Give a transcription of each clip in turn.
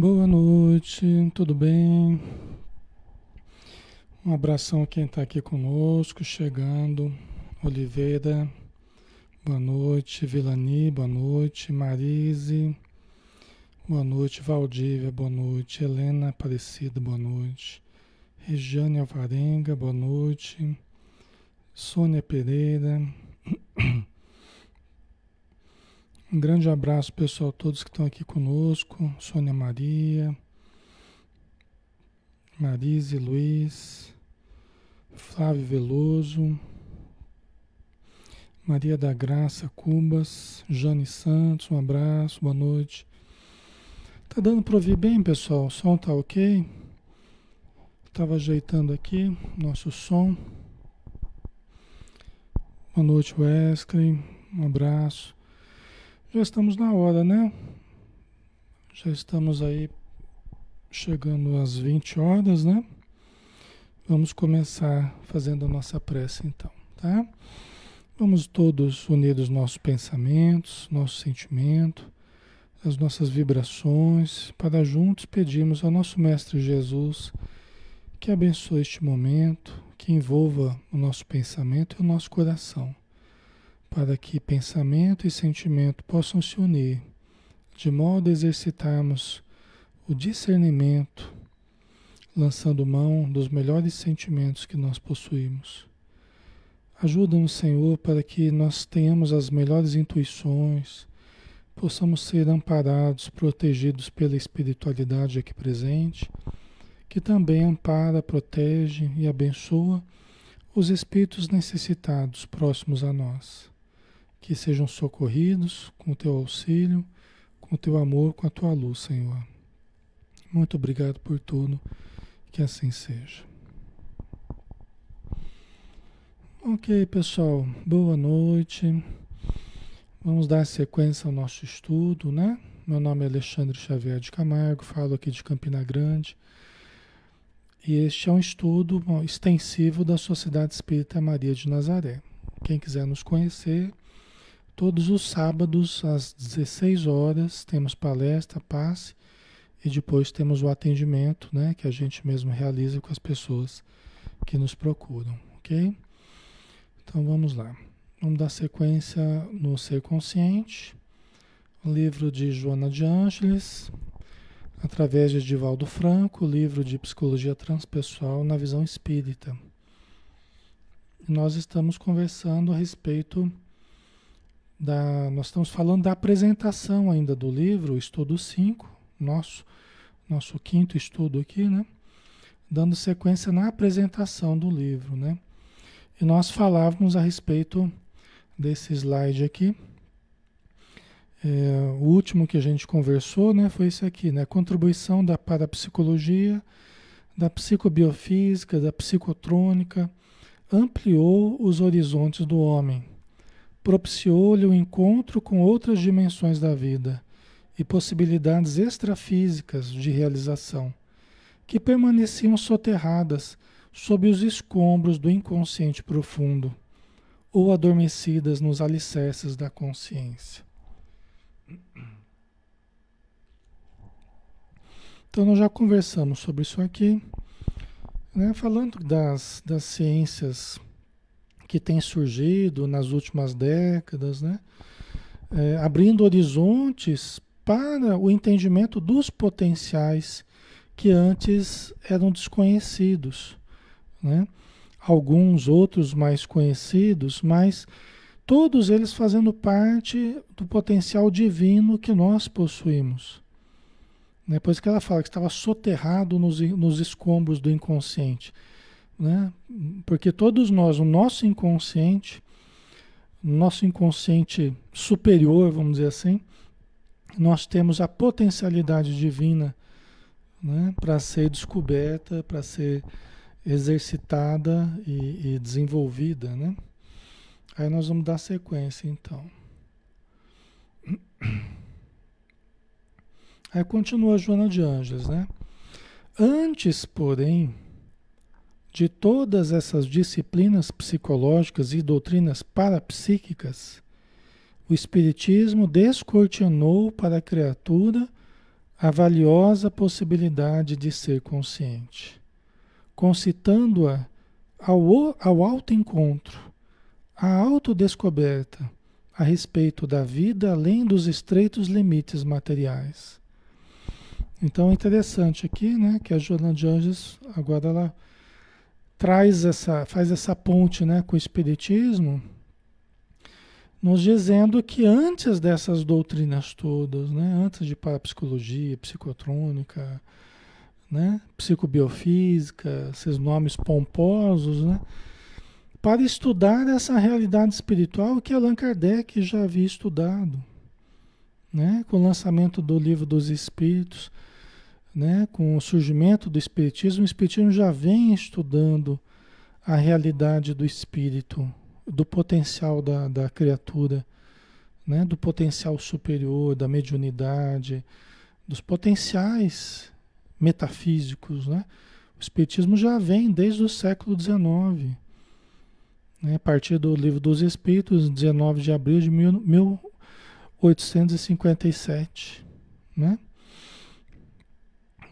Boa noite, tudo bem? Um abração a quem está aqui conosco, chegando. Oliveira, boa noite. Vilani, boa noite. Marise, boa noite. Valdívia, boa noite. Helena Aparecida, boa noite. Regiane Alvarenga, boa noite. Sônia Pereira. Um grande abraço, pessoal, todos que estão aqui conosco. Sônia Maria, Marise Luiz, Flávio Veloso, Maria da Graça Cubas, Jane Santos, um abraço, boa noite. Tá dando para ouvir bem, pessoal? O som tá ok? Estava ajeitando aqui nosso som. Boa noite, Wesley. Um abraço. Já estamos na hora, né? Já estamos aí chegando às 20 horas, né? Vamos começar fazendo a nossa prece então, tá? Vamos todos unir os nossos pensamentos, nosso sentimento, as nossas vibrações, para juntos pedirmos ao nosso Mestre Jesus que abençoe este momento, que envolva o nosso pensamento e o nosso coração para que pensamento e sentimento possam se unir, de modo a exercitarmos o discernimento, lançando mão dos melhores sentimentos que nós possuímos. Ajuda-nos, Senhor, para que nós tenhamos as melhores intuições, possamos ser amparados, protegidos pela espiritualidade aqui presente, que também ampara, protege e abençoa os espíritos necessitados próximos a nós que sejam socorridos com o teu auxílio, com o teu amor, com a tua luz, Senhor. Muito obrigado por tudo, que assim seja. Ok, pessoal, boa noite. Vamos dar sequência ao nosso estudo, né? Meu nome é Alexandre Xavier de Camargo, falo aqui de Campina Grande. E este é um estudo extensivo da Sociedade Espírita Maria de Nazaré. Quem quiser nos conhecer, Todos os sábados, às 16 horas, temos palestra, passe, e depois temos o atendimento, né, que a gente mesmo realiza com as pessoas que nos procuram, ok? Então vamos lá. Vamos dar sequência no Ser Consciente, livro de Joana de Ângeles, através de Divaldo Franco, livro de Psicologia Transpessoal na Visão Espírita. Nós estamos conversando a respeito da, nós estamos falando da apresentação ainda do livro, estudo 5, nosso, nosso quinto estudo aqui, né? Dando sequência na apresentação do livro, né? E nós falávamos a respeito desse slide aqui. É, o último que a gente conversou, né, foi esse aqui, né? Contribuição da parapsicologia, da psicobiofísica, da psicotrônica, ampliou os horizontes do homem propiciou-lhe o encontro com outras dimensões da vida e possibilidades extrafísicas de realização, que permaneciam soterradas sob os escombros do inconsciente profundo ou adormecidas nos alicerces da consciência. Então, nós já conversamos sobre isso aqui, né, falando das, das ciências que tem surgido nas últimas décadas, né? É, abrindo horizontes para o entendimento dos potenciais que antes eram desconhecidos. Né? Alguns outros mais conhecidos, mas todos eles fazendo parte do potencial divino que nós possuímos. Né? Por isso que ela fala que estava soterrado nos, nos escombros do inconsciente né? Porque todos nós, o nosso inconsciente, nosso inconsciente superior, vamos dizer assim, nós temos a potencialidade divina né, para ser descoberta, para ser exercitada e, e, desenvolvida, né? Aí nós vamos dar sequência, então. Aí continua a Joana de Anjos, né? Antes, porém, de todas essas disciplinas psicológicas e doutrinas parapsíquicas, o Espiritismo descortinou para a criatura a valiosa possibilidade de ser consciente, concitando-a ao, ao autoencontro, à autodescoberta a respeito da vida além dos estreitos limites materiais. Então é interessante aqui, né, que a Joana de Anjos agora ela traz essa, faz essa ponte, né, com o espiritismo, nos dizendo que antes dessas doutrinas todas, né, antes de parapsicologia, psicotrônica, né, psicobiofísica, esses nomes pomposos, né, para estudar essa realidade espiritual que Allan Kardec já havia estudado, né, com o lançamento do livro dos Espíritos, né, com o surgimento do Espiritismo, o Espiritismo já vem estudando a realidade do espírito, do potencial da, da criatura, né, do potencial superior, da mediunidade, dos potenciais metafísicos. Né? O Espiritismo já vem desde o século XIX, né, a partir do Livro dos Espíritos, 19 de abril de mil, 1857. Né?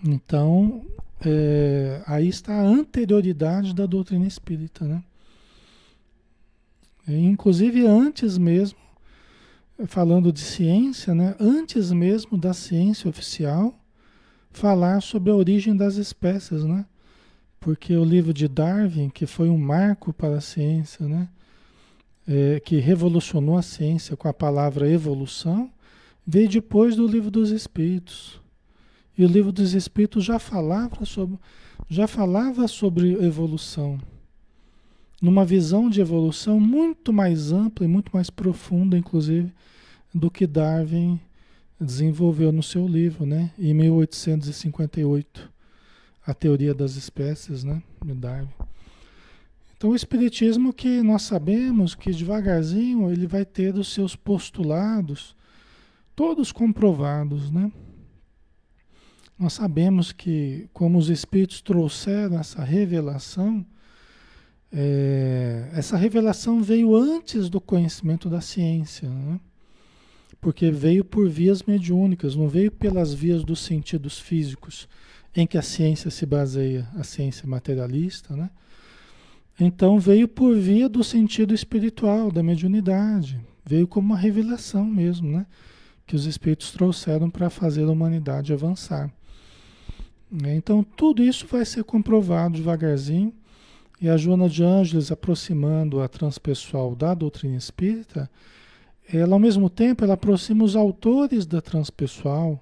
Então, é, aí está a anterioridade da doutrina espírita, né? Inclusive antes mesmo, falando de ciência, né? Antes mesmo da ciência oficial falar sobre a origem das espécies, né? Porque o livro de Darwin, que foi um marco para a ciência, né? É, que revolucionou a ciência com a palavra evolução, veio depois do livro dos Espíritos. E o livro dos Espíritos já falava sobre, já falava sobre evolução. Numa visão de evolução muito mais ampla e muito mais profunda, inclusive, do que Darwin desenvolveu no seu livro, né? Em 1858, a teoria das espécies, né? De Darwin. Então, o espiritismo que nós sabemos que devagarzinho ele vai ter os seus postulados todos comprovados, né? Nós sabemos que, como os Espíritos trouxeram essa revelação, é, essa revelação veio antes do conhecimento da ciência, né? porque veio por vias mediúnicas, não veio pelas vias dos sentidos físicos, em que a ciência se baseia, a ciência materialista, né? Então veio por via do sentido espiritual, da mediunidade, veio como uma revelação mesmo, né? Que os espíritos trouxeram para fazer a humanidade avançar. Né? Então, tudo isso vai ser comprovado devagarzinho. E a Joana de Ângeles, aproximando a transpessoal da doutrina espírita, ela, ao mesmo tempo, ela aproxima os autores da transpessoal,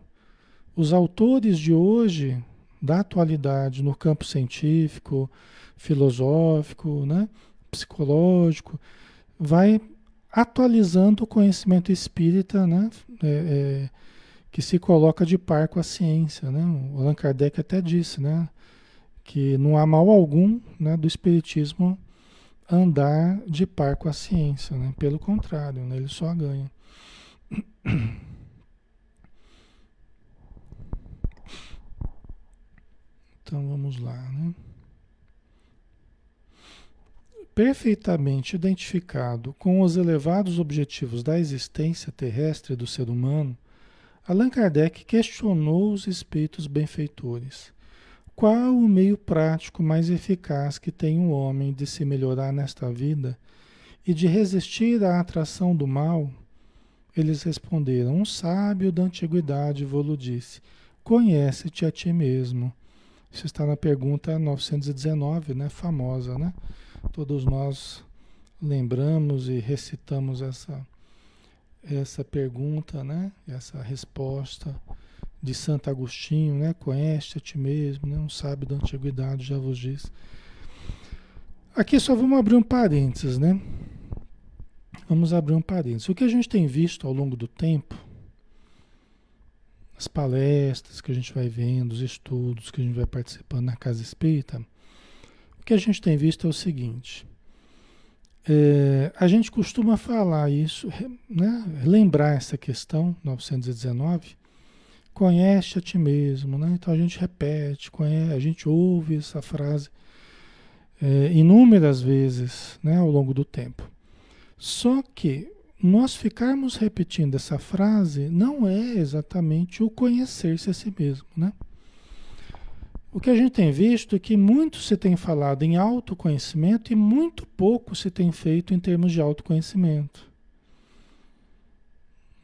os autores de hoje, da atualidade, no campo científico, filosófico, né? psicológico, vai atualizando o conhecimento espírita, né? É, é, que se coloca de par com a ciência. Né? O Allan Kardec até disse né? que não há mal algum né, do Espiritismo andar de par com a ciência. Né? Pelo contrário, né? ele só ganha. Então vamos lá. Né? Perfeitamente identificado com os elevados objetivos da existência terrestre do ser humano, Allan Kardec questionou os espíritos benfeitores. Qual o meio prático mais eficaz que tem o um homem de se melhorar nesta vida e de resistir à atração do mal? Eles responderam: Um sábio da antiguidade vos disse: Conhece-te a ti mesmo. Isso está na pergunta 919, né? Famosa, né? Todos nós lembramos e recitamos essa essa pergunta, né? Essa resposta de Santo Agostinho, né? Conhece a ti mesmo, né? Um sábio da antiguidade já vos diz. Aqui só vamos abrir um parênteses, né? Vamos abrir um parênteses. O que a gente tem visto ao longo do tempo, as palestras que a gente vai vendo, os estudos que a gente vai participando na Casa Espírita, o que a gente tem visto é o seguinte é, a gente costuma falar isso, né? lembrar essa questão, 919, conhece a ti mesmo, né? Então a gente repete, conhece, a gente ouve essa frase é, inúmeras vezes né? ao longo do tempo. Só que nós ficarmos repetindo essa frase não é exatamente o conhecer-se a si mesmo, né? O que a gente tem visto é que muito se tem falado em autoconhecimento e muito pouco se tem feito em termos de autoconhecimento.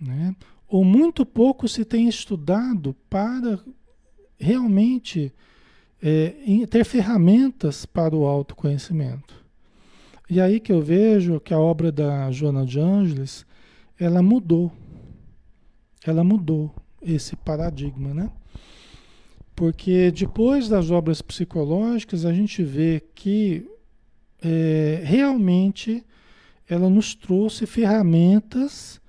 Né? Ou muito pouco se tem estudado para realmente é, ter ferramentas para o autoconhecimento. E aí que eu vejo que a obra da Joana de Ângeles, ela mudou. Ela mudou esse paradigma, né? Porque depois das obras psicológicas, a gente vê que é, realmente ela nos trouxe ferramentas,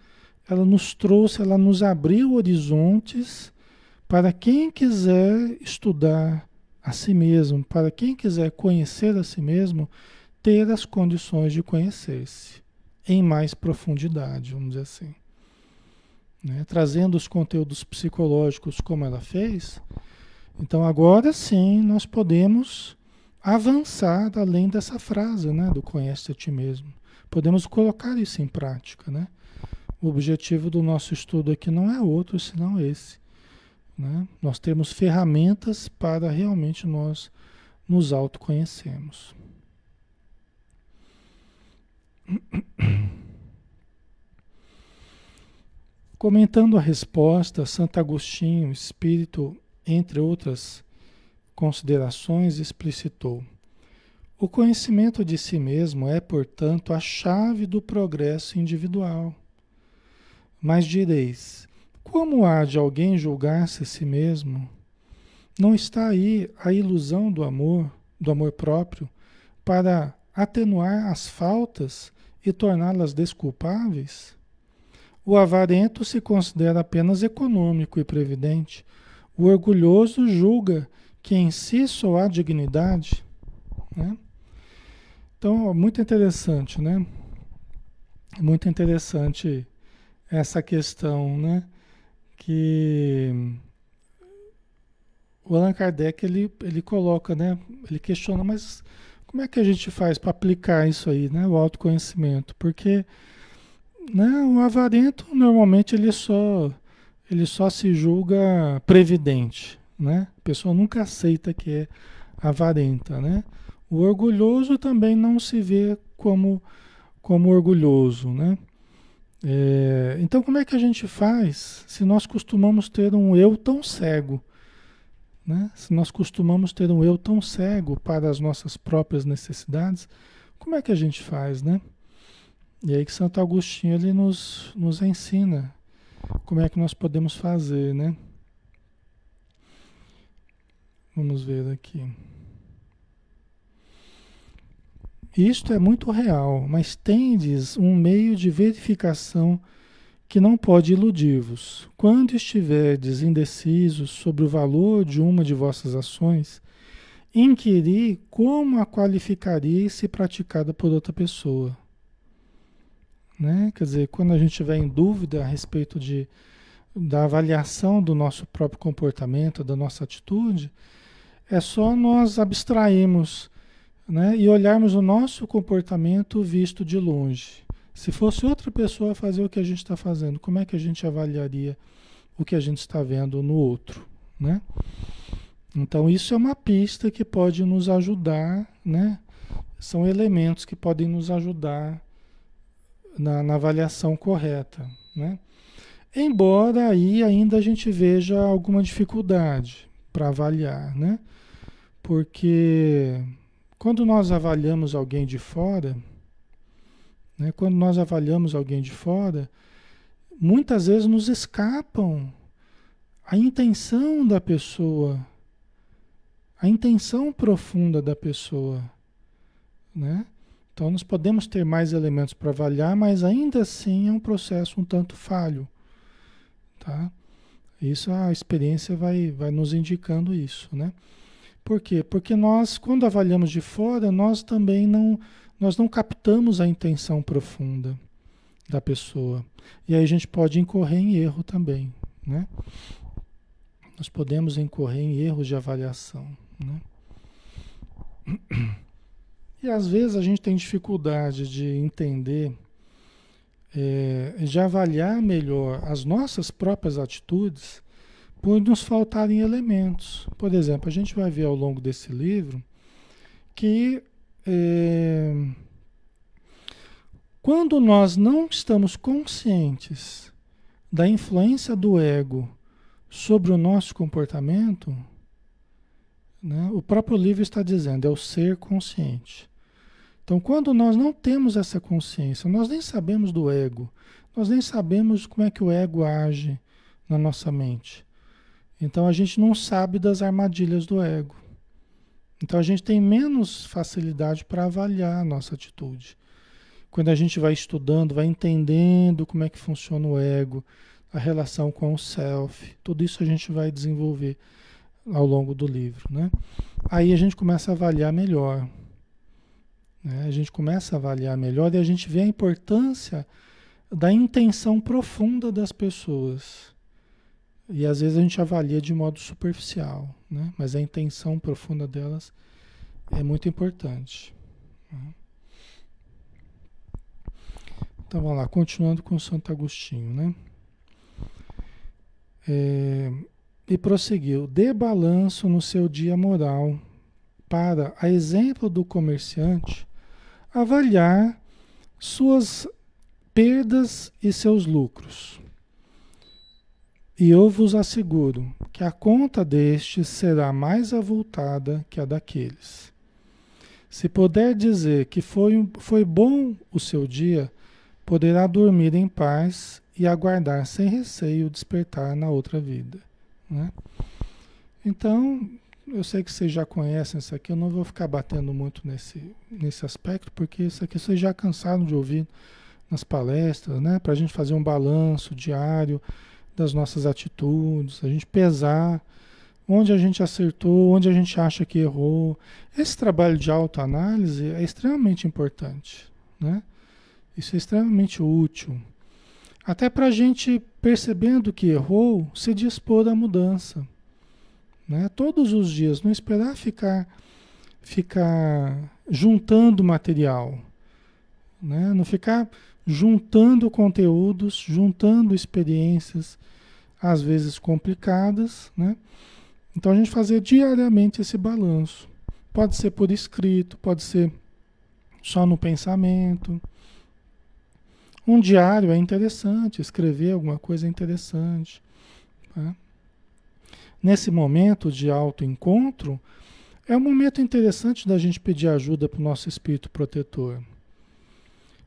ela nos trouxe, ela nos abriu horizontes para quem quiser estudar a si mesmo, para quem quiser conhecer a si mesmo, ter as condições de conhecer-se em mais profundidade, vamos dizer assim. Né? Trazendo os conteúdos psicológicos como ela fez, então agora sim nós podemos avançar além dessa frase, né, do conhece a ti mesmo. Podemos colocar isso em prática, né? O objetivo do nosso estudo aqui não é outro senão esse, né? Nós temos ferramentas para realmente nós nos autoconhecermos. Comentando a resposta, Santo Agostinho, espírito, entre outras considerações, explicitou: O conhecimento de si mesmo é, portanto, a chave do progresso individual. Mas direis: como há de alguém julgar-se a si mesmo? Não está aí a ilusão do amor, do amor próprio, para atenuar as faltas e torná-las desculpáveis? O avarento se considera apenas econômico e previdente. O orgulhoso julga que em si só há dignidade. Né? Então, muito interessante, né? Muito interessante essa questão, né? Que o Allan Kardec ele, ele coloca, né? Ele questiona, mas como é que a gente faz para aplicar isso aí, né? O autoconhecimento? Porque né, o avarento normalmente ele só ele só se julga previdente, né? A pessoa nunca aceita que é avarenta, né? O orgulhoso também não se vê como como orgulhoso, né? É, então como é que a gente faz se nós costumamos ter um eu tão cego? Né? Se nós costumamos ter um eu tão cego para as nossas próprias necessidades, como é que a gente faz, né? E aí que Santo Agostinho ele nos, nos ensina como é que nós podemos fazer, né? Vamos ver aqui. Isto é muito real, mas tendes um meio de verificação que não pode iludir-vos. Quando estiverdes indecisos sobre o valor de uma de vossas ações, inquirir como a qualificaria se praticada por outra pessoa. Né? Quer dizer, quando a gente estiver em dúvida a respeito de, da avaliação do nosso próprio comportamento, da nossa atitude, é só nós abstrairmos né? e olharmos o nosso comportamento visto de longe. Se fosse outra pessoa fazer o que a gente está fazendo, como é que a gente avaliaria o que a gente está vendo no outro, né? Então isso é uma pista que pode nos ajudar, né? São elementos que podem nos ajudar na, na avaliação correta, né? Embora aí ainda a gente veja alguma dificuldade para avaliar, né? Porque quando nós avaliamos alguém de fora, né? Quando nós avaliamos alguém de fora, muitas vezes nos escapam a intenção da pessoa, a intenção profunda da pessoa. Né? Então nós podemos ter mais elementos para avaliar, mas ainda assim é um processo um tanto falho. Tá? Isso a experiência vai, vai nos indicando isso. Né? Por quê? Porque nós, quando avaliamos de fora, nós também não nós não captamos a intenção profunda da pessoa. E aí a gente pode incorrer em erro também, né? Nós podemos incorrer em erros de avaliação, né? E às vezes a gente tem dificuldade de entender é, de avaliar melhor as nossas próprias atitudes por nos faltarem elementos. Por exemplo, a gente vai ver ao longo desse livro que é, quando nós não estamos conscientes da influência do ego sobre o nosso comportamento, né, o próprio livro está dizendo, é o ser consciente. Então, quando nós não temos essa consciência, nós nem sabemos do ego, nós nem sabemos como é que o ego age na nossa mente. Então, a gente não sabe das armadilhas do ego. Então, a gente tem menos facilidade para avaliar a nossa atitude. Quando a gente vai estudando, vai entendendo como é que funciona o ego, a relação com o self, tudo isso a gente vai desenvolver ao longo do livro, né? Aí a gente começa a avaliar melhor, né? A gente começa a avaliar melhor e a gente vê a importância da intenção profunda das pessoas. E às vezes a gente avalia de modo superficial, né? mas a intenção profunda delas é muito importante. Né? Então vamos lá, continuando com Santo Agostinho, né? É, e prosseguiu: dê balanço no seu dia moral, para, a exemplo do comerciante, avaliar suas perdas e seus lucros. E eu vos asseguro que a conta destes será mais avultada que a daqueles. Se puder dizer que foi, foi bom o seu dia, poderá dormir em paz e aguardar sem receio despertar na outra vida. Né? Então, eu sei que vocês já conhecem isso aqui, eu não vou ficar batendo muito nesse, nesse aspecto, porque isso aqui vocês já cansaram de ouvir nas palestras, né? Para a gente fazer um balanço diário das nossas atitudes, a gente pesar onde a gente acertou, onde a gente acha que errou. Esse trabalho de autoanálise é extremamente importante, né? Isso é extremamente útil. Até para a gente, percebendo que errou, se dispor à mudança né? Todos os dias, não esperar ficar, ficar juntando material, né? Não ficar juntando conteúdos, juntando experiências, às vezes complicadas, né? Então a gente fazer diariamente esse balanço. Pode ser por escrito, pode ser só no pensamento. Um diário é interessante, escrever alguma coisa é interessante. Tá? Nesse momento de autoencontro, é um momento interessante da gente pedir ajuda para o nosso espírito protetor.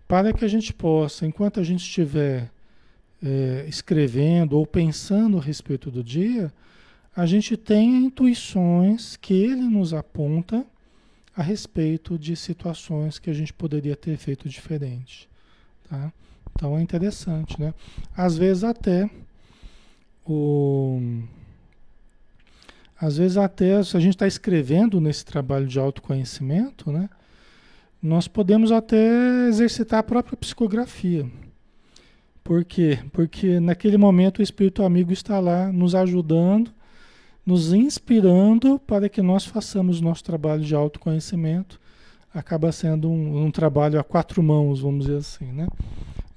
Para que a gente possa, enquanto a gente estiver é, escrevendo ou pensando a respeito do dia, a gente tenha intuições que ele nos aponta a respeito de situações que a gente poderia ter feito diferente. Tá? Então é interessante, né? Às vezes até o às vezes até se a gente está escrevendo nesse trabalho de autoconhecimento, né? Nós podemos até exercitar a própria psicografia. Por quê? Porque naquele momento o Espírito Amigo está lá nos ajudando, nos inspirando para que nós façamos nosso trabalho de autoconhecimento. Acaba sendo um, um trabalho a quatro mãos, vamos dizer assim, né?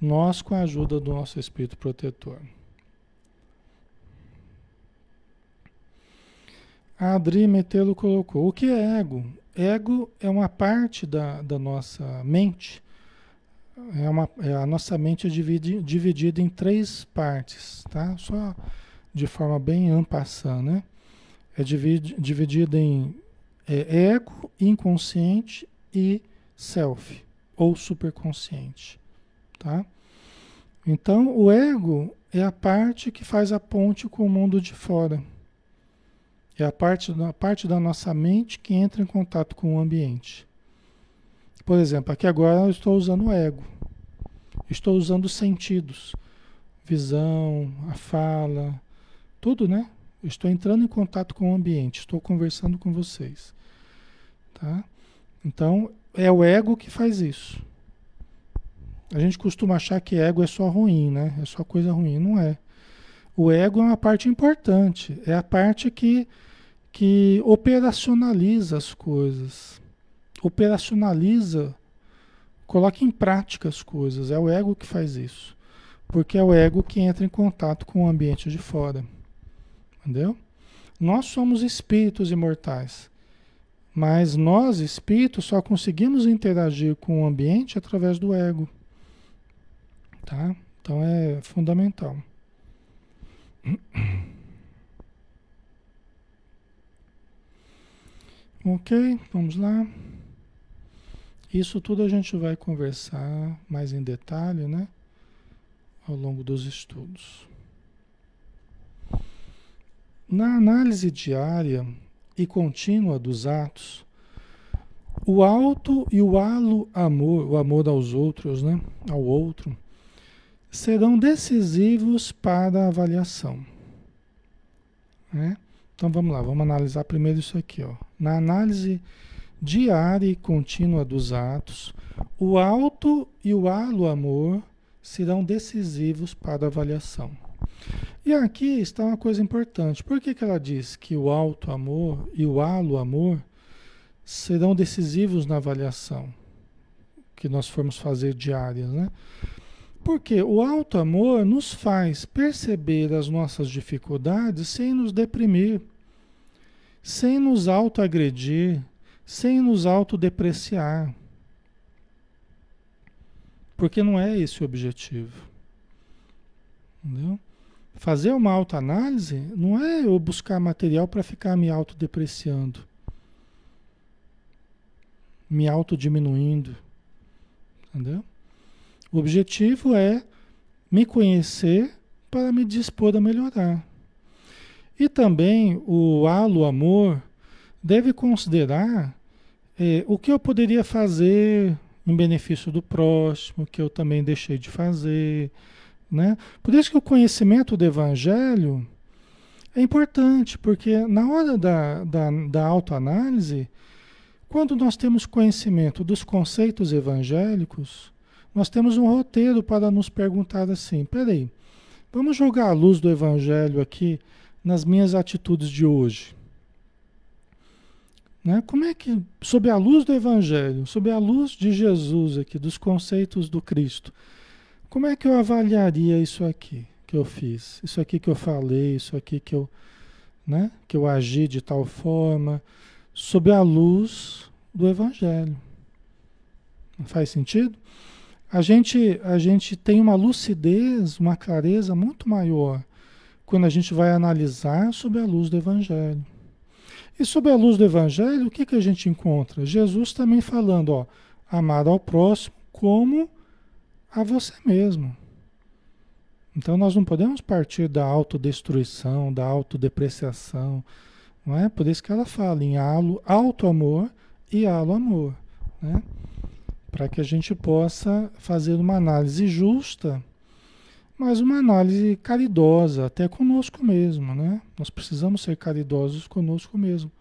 Nós com a ajuda do nosso Espírito Protetor. A Adri Metelo colocou: o que é ego? Ego é uma parte da, da nossa mente. É uma, é a nossa mente é dividi, dividida em três partes, tá? Só de forma bem ampassã, né? É dividi, dividida em é, ego, inconsciente e self, ou superconsciente, tá? Então, o ego é a parte que faz a ponte com o mundo de fora. É a parte, a parte da nossa mente que entra em contato com o ambiente. Por exemplo, aqui agora eu estou usando o ego. Estou usando os sentidos. Visão, a fala, tudo, né? Estou entrando em contato com o ambiente, estou conversando com vocês. Tá? Então, é o ego que faz isso. A gente costuma achar que ego é só ruim, né? É só coisa ruim. Não é. O ego é uma parte importante. É a parte que que operacionaliza as coisas, operacionaliza coloque em prática as coisas. É o ego que faz isso. Porque é o ego que entra em contato com o ambiente de fora. Entendeu? Nós somos espíritos imortais. Mas nós, espíritos, só conseguimos interagir com o ambiente através do ego. Tá? Então é fundamental. Ok, vamos lá. Isso tudo a gente vai conversar mais em detalhe, né? Ao longo dos estudos. Na análise diária e contínua dos atos, o alto e o halo amor, o amor aos outros, né? Ao outro, serão decisivos para a avaliação. Né? Então vamos lá, vamos analisar primeiro isso aqui. Ó. Na análise diária e contínua dos atos, o alto e o halo amor serão decisivos para a avaliação. E aqui está uma coisa importante. Por que, que ela diz que o alto amor e o halo amor serão decisivos na avaliação que nós formos fazer diárias, né? Porque o alto amor nos faz perceber as nossas dificuldades sem nos deprimir, sem nos autoagredir, sem nos autodepreciar. Porque não é esse o objetivo. Entendeu? Fazer uma autoanálise não é eu buscar material para ficar me autodepreciando, me autodiminuindo. Entendeu? O objetivo é me conhecer para me dispor a melhorar. E também o halo amor deve considerar eh, o que eu poderia fazer em benefício do próximo, que eu também deixei de fazer né? Por isso que o conhecimento do Evangelho é importante, porque na hora da, da, da autoanálise, quando nós temos conhecimento dos conceitos evangélicos, nós temos um roteiro para nos perguntar assim: peraí, vamos jogar a luz do Evangelho aqui nas minhas atitudes de hoje. Né? Como é que, sob a luz do Evangelho, sob a luz de Jesus aqui, dos conceitos do Cristo, como é que eu avaliaria isso aqui que eu fiz? Isso aqui que eu falei, isso aqui que eu, né, que eu agi de tal forma, sob a luz do Evangelho. Não faz sentido? A gente, a gente tem uma lucidez, uma clareza muito maior quando a gente vai analisar sob a luz do Evangelho. E sob a luz do Evangelho, o que, que a gente encontra? Jesus também falando, ó, amar ao próximo como a você mesmo. Então nós não podemos partir da autodestruição, da autodepreciação, não é? Por isso que ela fala em alto amor e alo amor, né? Para que a gente possa fazer uma análise justa, mas uma análise caridosa, até conosco mesmo, né? Nós precisamos ser caridosos conosco mesmo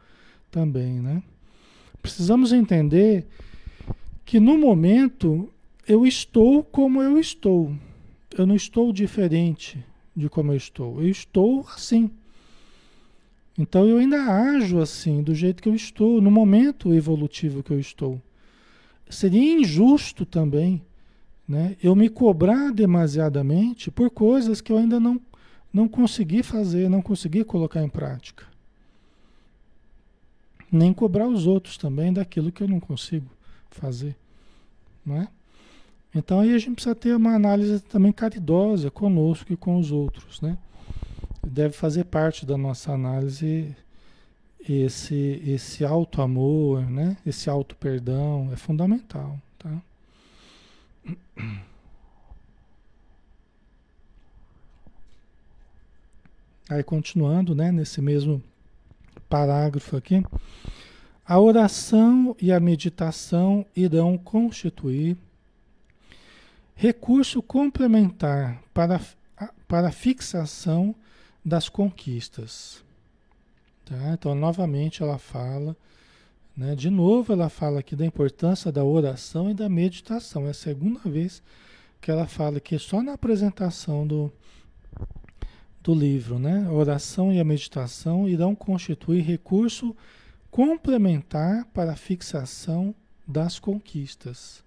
também, né? Precisamos entender que no momento eu estou como eu estou. Eu não estou diferente de como eu estou. Eu estou assim. Então eu ainda ajo assim, do jeito que eu estou, no momento evolutivo que eu estou. Seria injusto também né, eu me cobrar demasiadamente por coisas que eu ainda não, não consegui fazer, não consegui colocar em prática. Nem cobrar os outros também daquilo que eu não consigo fazer. Não é? Então aí a gente precisa ter uma análise também caridosa conosco e com os outros, né? Deve fazer parte da nossa análise esse esse alto amor, né? Esse alto perdão é fundamental, tá? Aí continuando, né, nesse mesmo parágrafo aqui, a oração e a meditação irão constituir Recurso complementar para, para a fixação das conquistas. Tá? Então, novamente, ela fala, né? de novo, ela fala aqui da importância da oração e da meditação. É a segunda vez que ela fala que só na apresentação do, do livro, né? A oração e a meditação irão constituir recurso complementar para a fixação das conquistas.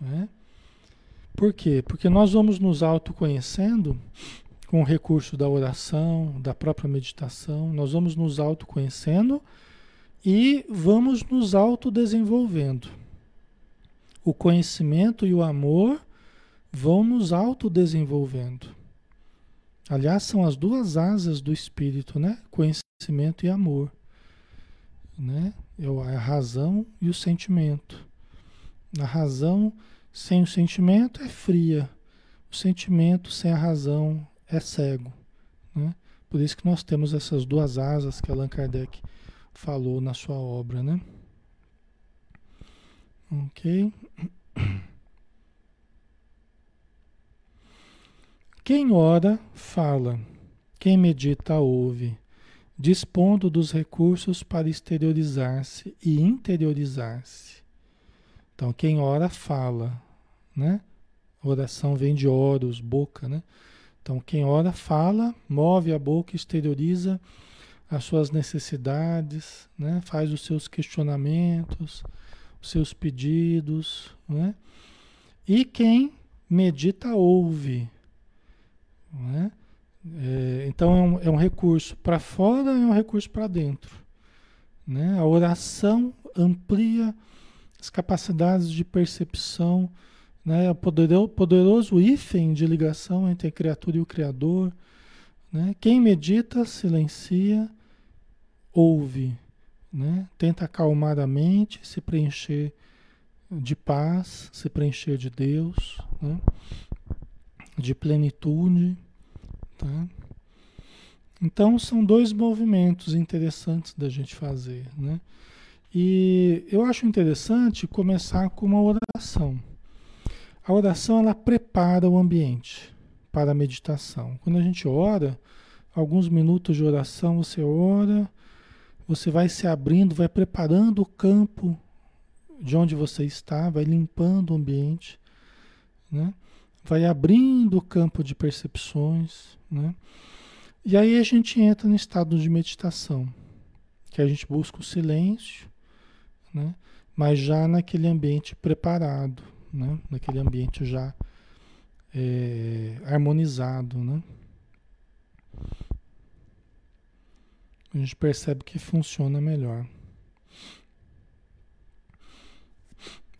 Né? Por quê? Porque nós vamos nos autoconhecendo com o recurso da oração, da própria meditação, nós vamos nos autoconhecendo e vamos nos autodesenvolvendo. O conhecimento e o amor vão nos autodesenvolvendo. Aliás, são as duas asas do espírito, né? Conhecimento e amor. Né? É a razão e o sentimento. A razão sem o sentimento é fria. O sentimento sem a razão é cego. Né? Por isso que nós temos essas duas asas que Allan Kardec falou na sua obra. Né? Ok? Quem ora, fala. Quem medita, ouve, dispondo dos recursos para exteriorizar-se e interiorizar-se. Então, quem ora, fala, né? Oração vem de oros, boca, né? Então, quem ora, fala, move a boca, exterioriza as suas necessidades, né? Faz os seus questionamentos, os seus pedidos, né? E quem medita, ouve, né? É, então é um, é um recurso para fora e é um recurso para dentro. Né? A oração amplia as capacidades de percepção, né? o poderoso, poderoso hífen de ligação entre a criatura e o Criador. Né? Quem medita, silencia, ouve, né? tenta acalmar a mente, se preencher de paz, se preencher de Deus, né? de plenitude. Tá? Então são dois movimentos interessantes da gente fazer, né? E eu acho interessante começar com uma oração. A oração ela prepara o ambiente para a meditação. Quando a gente ora, alguns minutos de oração você ora, você vai se abrindo, vai preparando o campo de onde você está, vai limpando o ambiente, né? vai abrindo o campo de percepções, né? E aí a gente entra no estado de meditação, que a gente busca o silêncio, né? Mas já naquele ambiente preparado, né? Naquele ambiente já é, harmonizado, né? A gente percebe que funciona melhor.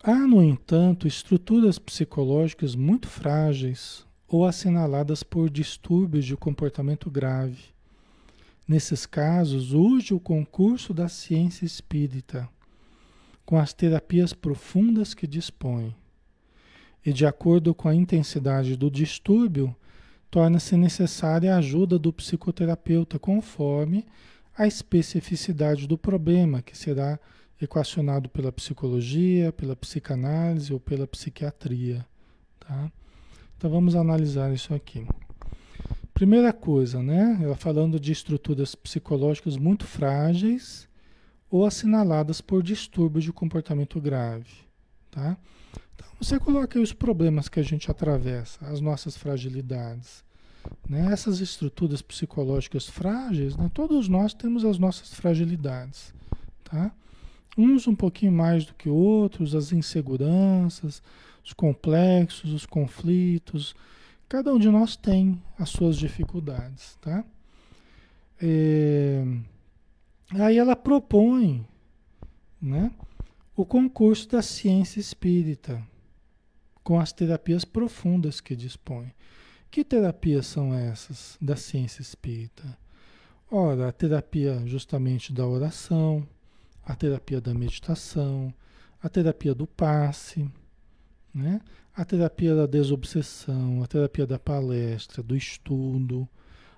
Há, no entanto, estruturas psicológicas muito frágeis ou assinaladas por distúrbios de comportamento grave. Nesses casos, urge o concurso da ciência espírita, com as terapias profundas que dispõe. E, de acordo com a intensidade do distúrbio, torna-se necessária a ajuda do psicoterapeuta conforme a especificidade do problema, que será equacionado pela psicologia, pela psicanálise ou pela psiquiatria. Tá? Então vamos analisar isso aqui. Primeira coisa, né? Ela falando de estruturas psicológicas muito frágeis ou assinaladas por distúrbios de comportamento grave. Tá? Então você coloca aí os problemas que a gente atravessa, as nossas fragilidades. Né? Essas estruturas psicológicas frágeis, né? todos nós temos as nossas fragilidades. Tá? Uns um pouquinho mais do que outros, as inseguranças, os complexos, os conflitos. Cada um de nós tem as suas dificuldades, tá? É, aí ela propõe, né, o concurso da ciência espírita, com as terapias profundas que dispõe. Que terapias são essas da ciência espírita? Ora, a terapia justamente da oração, a terapia da meditação, a terapia do passe, né? a terapia da desobsessão, a terapia da palestra, do estudo,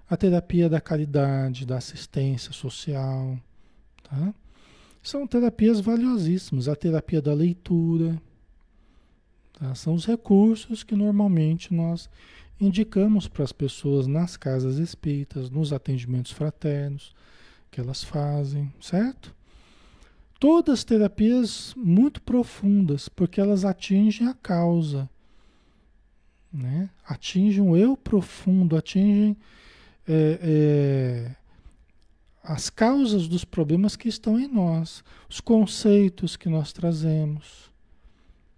a terapia da caridade, da assistência social. Tá? São terapias valiosíssimas, a terapia da leitura. Tá? São os recursos que normalmente nós indicamos para as pessoas nas casas espíritas, nos atendimentos fraternos que elas fazem, certo? Todas terapias muito profundas, porque elas atingem a causa, né? atingem o eu profundo, atingem é, é, as causas dos problemas que estão em nós, os conceitos que nós trazemos.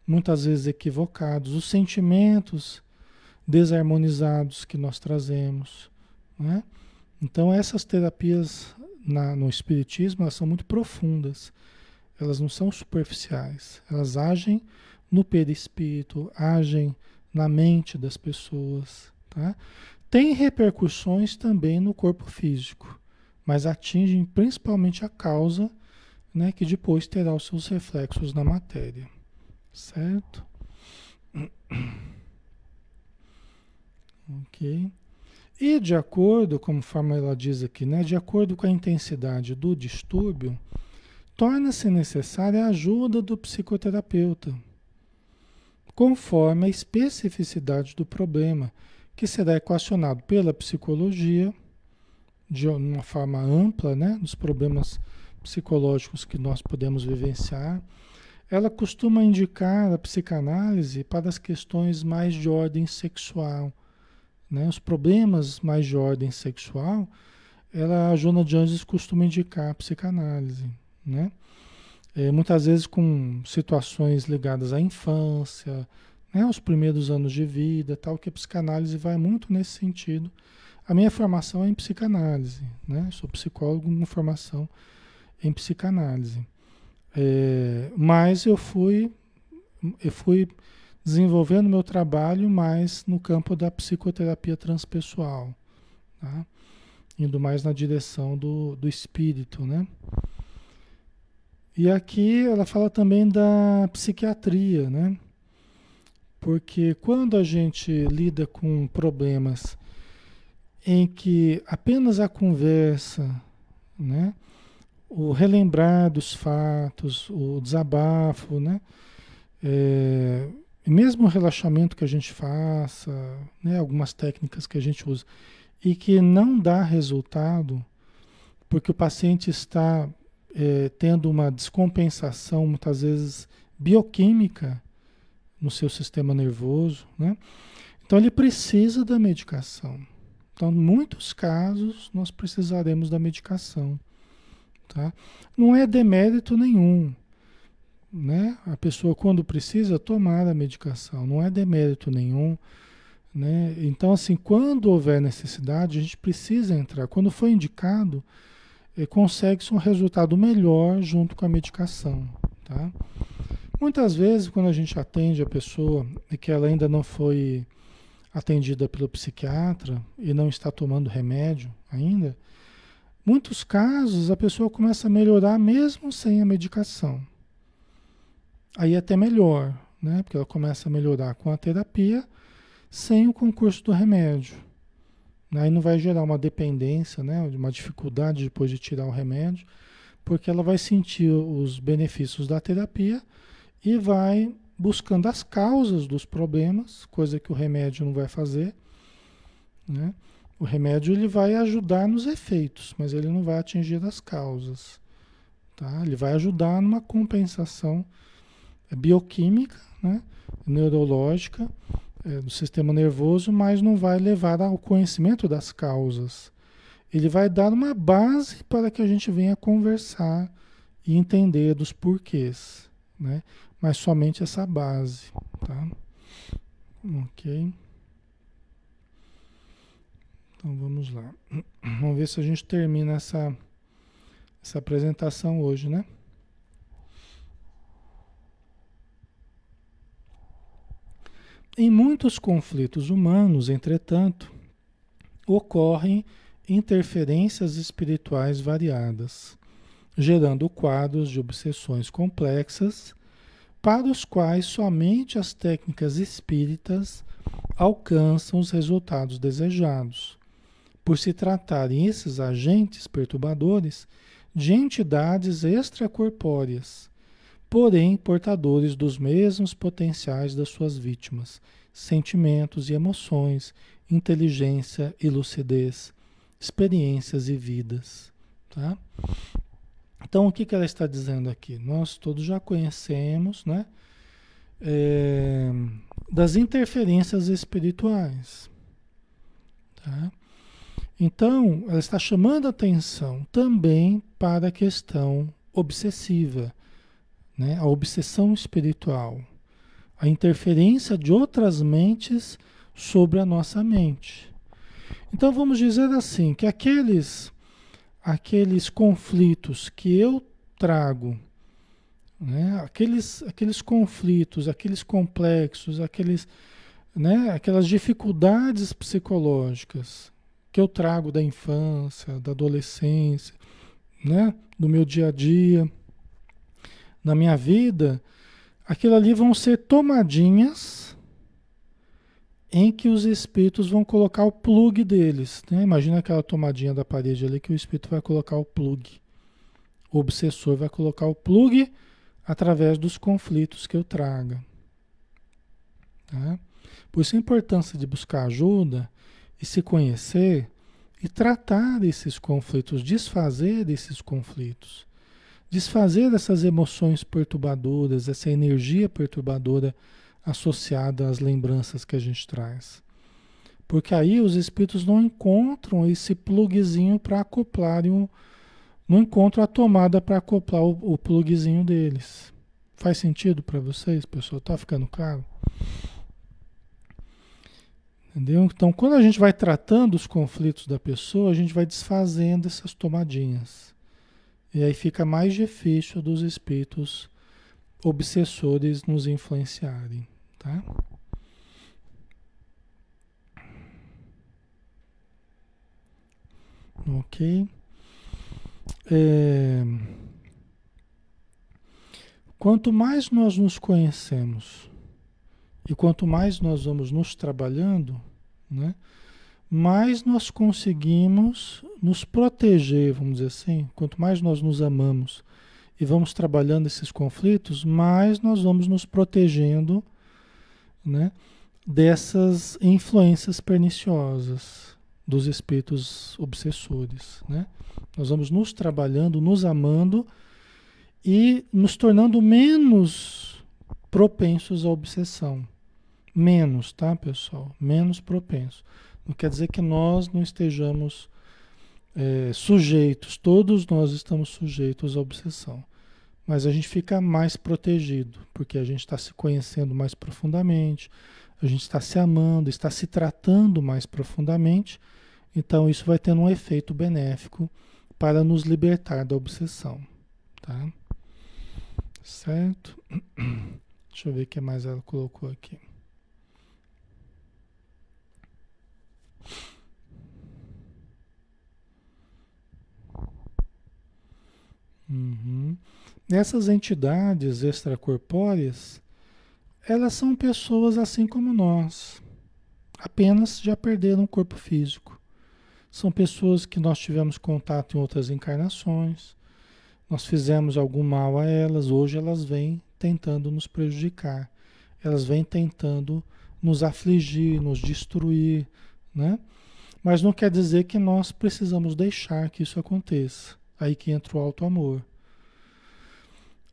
muitas vezes equivocados, os sentimentos desarmonizados que nós trazemos. Né? Então, essas terapias na, no Espiritismo elas são muito profundas, elas não são superficiais, elas agem no perispírito, agem na mente das pessoas. Tá? Tem repercussões também no corpo físico, mas atingem principalmente a causa, né, que depois terá os seus reflexos na matéria. Certo? Ok. E de acordo, conforme ela diz aqui, né, de acordo com a intensidade do distúrbio, torna-se necessária a ajuda do psicoterapeuta, conforme a especificidade do problema, que será equacionado pela psicologia, de uma forma ampla, né, dos problemas psicológicos que nós podemos vivenciar. Ela costuma indicar a psicanálise para as questões mais de ordem sexual, né? Os problemas mais de ordem sexual, ela, a Jona de Anjos costuma indicar a psicanálise, né? É, muitas vezes com situações ligadas à infância, né, aos primeiros anos de vida, tal, que a psicanálise vai muito nesse sentido. A minha formação é em psicanálise, né? Sou psicólogo com formação em psicanálise. É, mas eu fui, eu fui desenvolvendo meu trabalho mais no campo da psicoterapia transpessoal, tá? indo mais na direção do, do espírito, né? E aqui ela fala também da psiquiatria, né? Porque quando a gente lida com problemas em que apenas a conversa, né? O relembrar dos fatos, o desabafo, né? É, mesmo o relaxamento que a gente faça, né, algumas técnicas que a gente usa, e que não dá resultado, porque o paciente está é, tendo uma descompensação, muitas vezes bioquímica, no seu sistema nervoso, né? Então ele precisa da medicação. Então, em muitos casos, nós precisaremos da medicação. Tá? Não é demérito nenhum né? A pessoa quando precisa tomar a medicação, não é demérito nenhum, né? Então assim, quando houver necessidade, a gente precisa entrar. Quando for indicado, eh, consegue-se um resultado melhor junto com a medicação, tá? Muitas vezes quando a gente atende a pessoa e que ela ainda não foi atendida pelo psiquiatra e não está tomando remédio ainda, muitos casos a pessoa começa a melhorar mesmo sem a medicação. Aí é até melhor, né? Porque ela começa a melhorar com a terapia sem o concurso do remédio. Aí não vai gerar uma dependência, né? Uma dificuldade depois de tirar o remédio, porque ela vai sentir os benefícios da terapia e vai buscando as causas dos problemas, coisa que o remédio não vai fazer, né? O remédio ele vai ajudar nos efeitos, mas ele não vai atingir as causas, tá? Ele vai ajudar numa compensação é bioquímica, né? neurológica, é, do sistema nervoso, mas não vai levar ao conhecimento das causas. Ele vai dar uma base para que a gente venha conversar e entender dos porquês, né? Mas somente essa base, tá? Ok. Então vamos lá. Vamos ver se a gente termina essa, essa apresentação hoje, né? Em muitos conflitos humanos, entretanto, ocorrem interferências espirituais variadas, gerando quadros de obsessões complexas, para os quais somente as técnicas espíritas alcançam os resultados desejados, por se tratarem esses agentes perturbadores de entidades extracorpóreas porém portadores dos mesmos potenciais das suas vítimas, sentimentos e emoções, inteligência e lucidez, experiências e vidas. Tá? Então, o que, que ela está dizendo aqui? Nós todos já conhecemos né, é, das interferências espirituais. Tá? Então, ela está chamando atenção também para a questão obsessiva né? a obsessão espiritual. a interferência de outras mentes sobre a nossa mente. Então vamos dizer assim, que aqueles aqueles conflitos que eu trago, né, aqueles, aqueles conflitos, aqueles complexos, aqueles, né, aquelas dificuldades psicológicas que eu trago da infância, da adolescência, né, do meu dia a dia, na minha vida, aquilo ali vão ser tomadinhas em que os espíritos vão colocar o plug deles. Né? Imagina aquela tomadinha da parede ali que o espírito vai colocar o plug. O obsessor vai colocar o plug através dos conflitos que eu traga. Tá? Por isso a importância de buscar ajuda e se conhecer e tratar desses conflitos, desfazer desses conflitos, desfazer dessas emoções perturbadoras, essa energia perturbadora associada às lembranças que a gente traz. Porque aí os espíritos não encontram esse plugzinho para acoplarem não encontram a tomada para acoplar o, o plugzinho deles. Faz sentido para vocês, pessoal? Tá ficando claro? Entendeu? Então, quando a gente vai tratando os conflitos da pessoa, a gente vai desfazendo essas tomadinhas. E aí fica mais difícil dos espíritos obsessores nos influenciarem. Tá? Ok. É... Quanto mais nós nos conhecemos e quanto mais nós vamos nos trabalhando, né, mais nós conseguimos nos proteger, vamos dizer assim. Quanto mais nós nos amamos e vamos trabalhando esses conflitos, mais nós vamos nos protegendo né, dessas influências perniciosas dos espíritos obsessores. Né? Nós vamos nos trabalhando, nos amando e nos tornando menos propensos à obsessão. Menos, tá, pessoal? Menos propensos. Não quer dizer que nós não estejamos é, sujeitos, todos nós estamos sujeitos à obsessão mas a gente fica mais protegido, porque a gente está se conhecendo mais profundamente, a gente está se amando, está se tratando mais profundamente, então isso vai tendo um efeito benéfico para nos libertar da obsessão, tá? Certo? Deixa eu ver o que mais ela colocou aqui. Uhum. Essas entidades extracorpóreas, elas são pessoas assim como nós, apenas já perderam o corpo físico. São pessoas que nós tivemos contato em outras encarnações, nós fizemos algum mal a elas, hoje elas vêm tentando nos prejudicar, elas vêm tentando nos afligir, nos destruir, né? Mas não quer dizer que nós precisamos deixar que isso aconteça. Aí que entra o alto amor.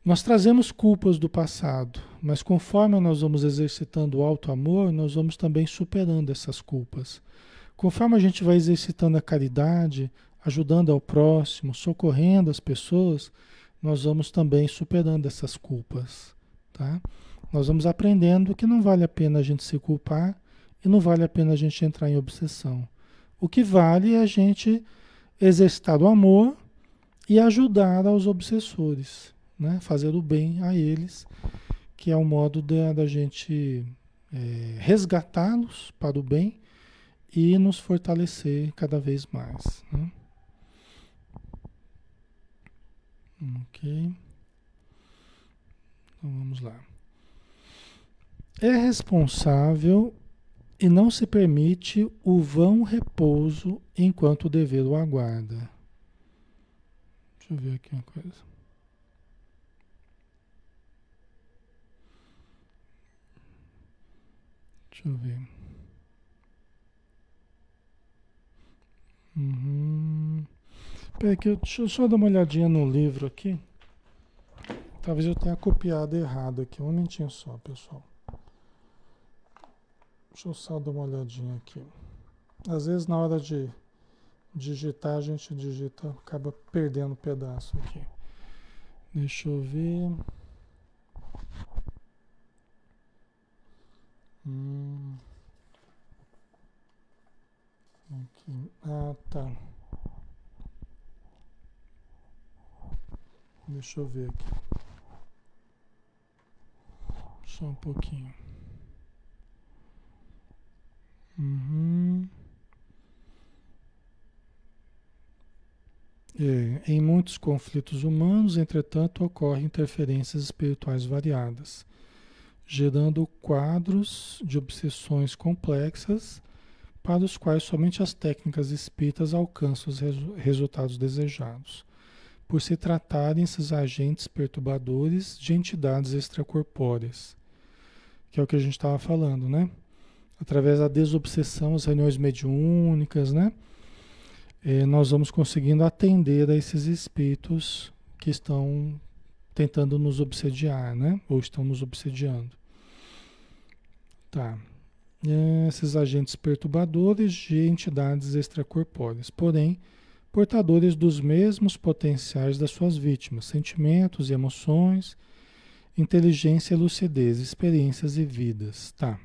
Nós trazemos culpas do passado, mas conforme nós vamos exercitando o alto amor, nós vamos também superando essas culpas. Conforme a gente vai exercitando a caridade, ajudando ao próximo, socorrendo as pessoas, nós vamos também superando essas culpas, tá? Nós vamos aprendendo que não vale a pena a gente se culpar e não vale a pena a gente entrar em obsessão. O que vale é a gente exercitar o amor e ajudar aos obsessores né? fazer o bem a eles, que é o modo da, da gente é, resgatá-los para o bem e nos fortalecer cada vez mais. Né? Ok. Então vamos lá. É responsável e não se permite o vão repouso enquanto o dever o aguarda. Deixa eu ver aqui uma coisa. Deixa eu ver. Uhum. Peraí, que eu, deixa eu só dar uma olhadinha no livro aqui. Talvez eu tenha copiado errado aqui. Um momentinho só, pessoal. Deixa eu só dar uma olhadinha aqui. Às vezes na hora de digitar, a gente digita, acaba perdendo um pedaço aqui. Deixa eu ver. Hum. Aqui. Ah, tá. Deixa eu ver aqui. Só um pouquinho. Uhum. É, em muitos conflitos humanos, entretanto, ocorrem interferências espirituais variadas, gerando quadros de obsessões complexas para os quais somente as técnicas espíritas alcançam os resu resultados desejados, por se tratarem esses agentes perturbadores de entidades extracorpóreas, que é o que a gente estava falando, né? Através da desobsessão, as reuniões mediúnicas, né? é, nós vamos conseguindo atender a esses espíritos que estão tentando nos obsediar, né? Ou estão nos obsediando. Tá. É, esses agentes perturbadores de entidades extracorpóreas, porém, portadores dos mesmos potenciais das suas vítimas, sentimentos e emoções, inteligência lucidez, experiências e vidas. Tá.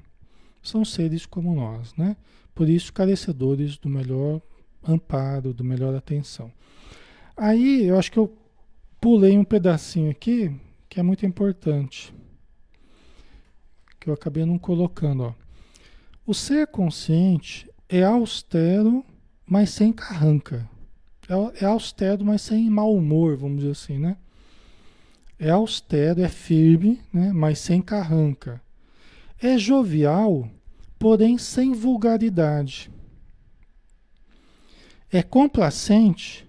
São seres como nós, né? Por isso, carecedores do melhor amparo, do melhor atenção. Aí eu acho que eu pulei um pedacinho aqui que é muito importante, que eu acabei não colocando. Ó. O ser consciente é austero, mas sem carranca. É, é austero, mas sem mau humor, vamos dizer assim, né? É austero, é firme, né? mas sem carranca. É jovial, porém sem vulgaridade. É complacente,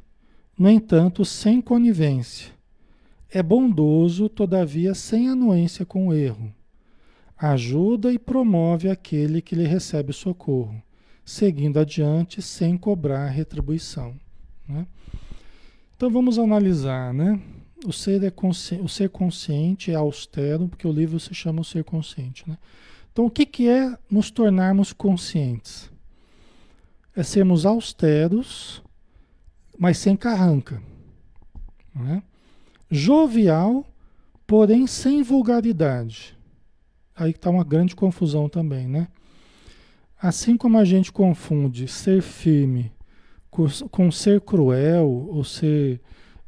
no entanto, sem conivência. É bondoso, todavia, sem anuência com o erro. Ajuda e promove aquele que lhe recebe socorro, seguindo adiante sem cobrar retribuição. Né? Então vamos analisar, né? O ser, é consci... o ser consciente é austero, porque o livro se chama o ser consciente. Né? Então, o que, que é nos tornarmos conscientes? é sermos austeros, mas sem carranca. Né? Jovial, porém sem vulgaridade. Aí está uma grande confusão também, né? Assim como a gente confunde ser firme com, com ser cruel ou ser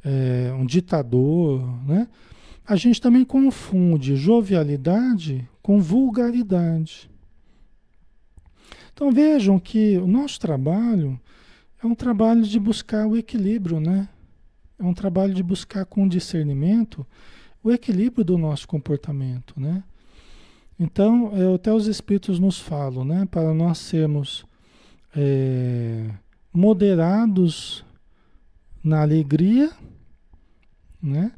é, um ditador, né? A gente também confunde jovialidade com vulgaridade. Então vejam que o nosso trabalho é um trabalho de buscar o equilíbrio, né? É um trabalho de buscar com discernimento o equilíbrio do nosso comportamento, né? Então, é, até os espíritos nos falam, né? Para nós sermos é, moderados na alegria, né?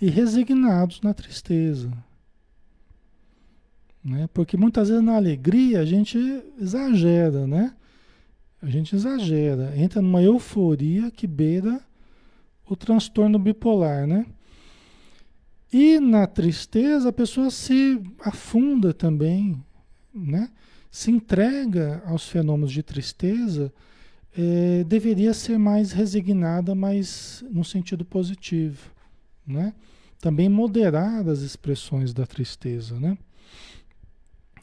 E resignados na tristeza, né? Porque muitas vezes na alegria a gente exagera, né? A gente exagera, entra numa euforia que beira o transtorno bipolar, né? E na tristeza a pessoa se afunda também, né? Se entrega aos fenômenos de tristeza, é, deveria ser mais resignada, mas no sentido positivo, né? Também moderar as expressões da tristeza, né?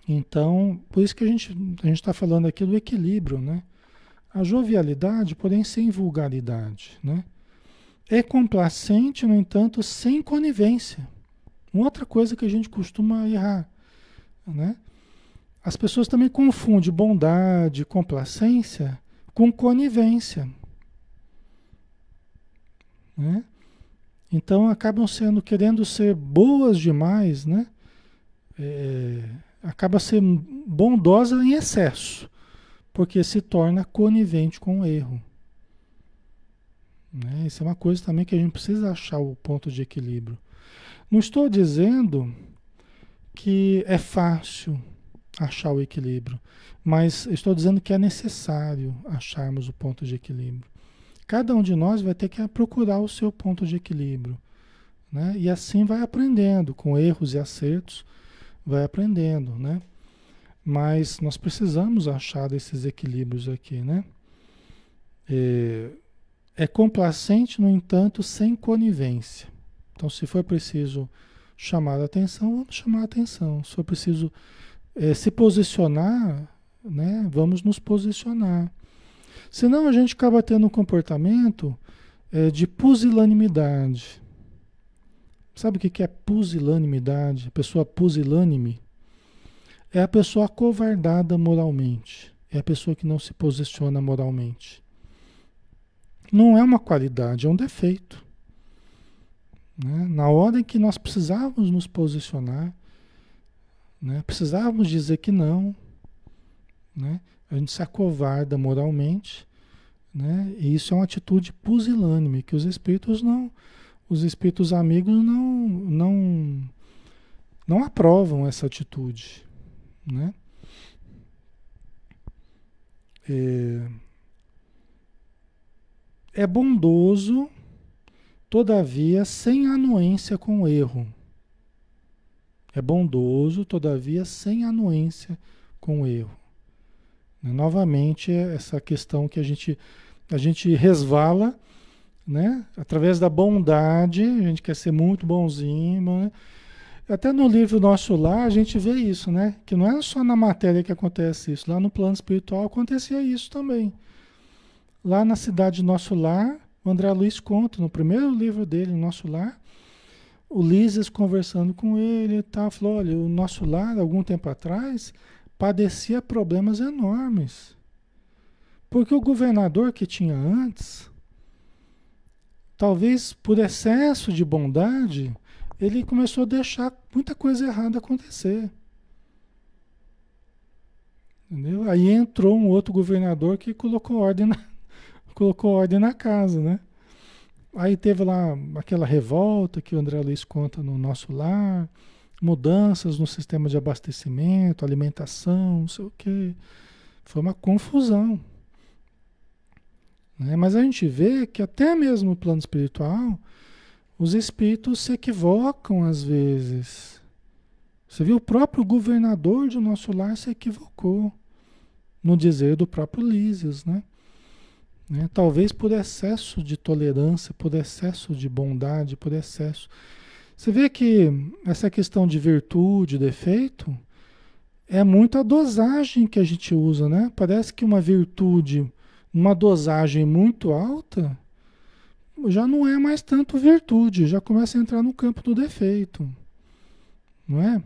Então, por isso que a gente a está falando aqui do equilíbrio, né? A jovialidade, porém sem vulgaridade, né? É complacente, no entanto, sem conivência. Uma outra coisa que a gente costuma errar, né? As pessoas também confundem bondade, complacência com conivência. Né? Então acabam sendo querendo ser boas demais, né? É, acaba sendo bondosa em excesso, porque se torna conivente com o erro. Né? Isso é uma coisa também que a gente precisa achar o ponto de equilíbrio. Não estou dizendo que é fácil achar o equilíbrio, mas estou dizendo que é necessário acharmos o ponto de equilíbrio. Cada um de nós vai ter que procurar o seu ponto de equilíbrio. Né? E assim vai aprendendo com erros e acertos vai aprendendo, né? Mas nós precisamos achar esses equilíbrios aqui, né? É, é complacente, no entanto, sem conivência. Então, se for preciso chamar a atenção, vamos chamar a atenção. Se for preciso é, se posicionar, né? Vamos nos posicionar. Senão a gente acaba tendo um comportamento é, de pusilanimidade. Sabe o que é pusilanimidade? A pessoa pusilânime é a pessoa acovardada moralmente. É a pessoa que não se posiciona moralmente. Não é uma qualidade, é um defeito. Né? Na hora em que nós precisávamos nos posicionar, né? precisávamos dizer que não, né? a gente se acovarda moralmente, né? e isso é uma atitude pusilânime, que os espíritos não, os espíritos amigos não, não, não aprovam essa atitude. Né? É, é bondoso todavia sem anuência com o erro. É bondoso, todavia sem anuência com o erro. Né? Novamente, é essa questão que a gente, a gente resvala, né? através da bondade, a gente quer ser muito bonzinho. Né? Até no livro Nosso Lar a gente vê isso, né? que não é só na matéria que acontece isso, lá no plano espiritual acontecia isso também. Lá na cidade Nosso Lar, o André Luiz conta, no primeiro livro dele, Nosso Lar, o Lises conversando com ele e tal, falou, olha, o nosso lar, algum tempo atrás, padecia problemas enormes. Porque o governador que tinha antes, talvez por excesso de bondade, ele começou a deixar muita coisa errada acontecer. Entendeu? Aí entrou um outro governador que colocou ordem na, colocou ordem na casa, né? Aí teve lá aquela revolta que o André Luiz conta no nosso lar, mudanças no sistema de abastecimento, alimentação, não sei o quê. Foi uma confusão. Né? Mas a gente vê que até mesmo no plano espiritual, os espíritos se equivocam às vezes. Você viu, o próprio governador de nosso lar se equivocou no dizer do próprio Lísios, né? Né? Talvez por excesso de tolerância, por excesso de bondade, por excesso. Você vê que essa questão de virtude, defeito, é muito a dosagem que a gente usa, né? Parece que uma virtude, uma dosagem muito alta, já não é mais tanto virtude, já começa a entrar no campo do defeito. Não é?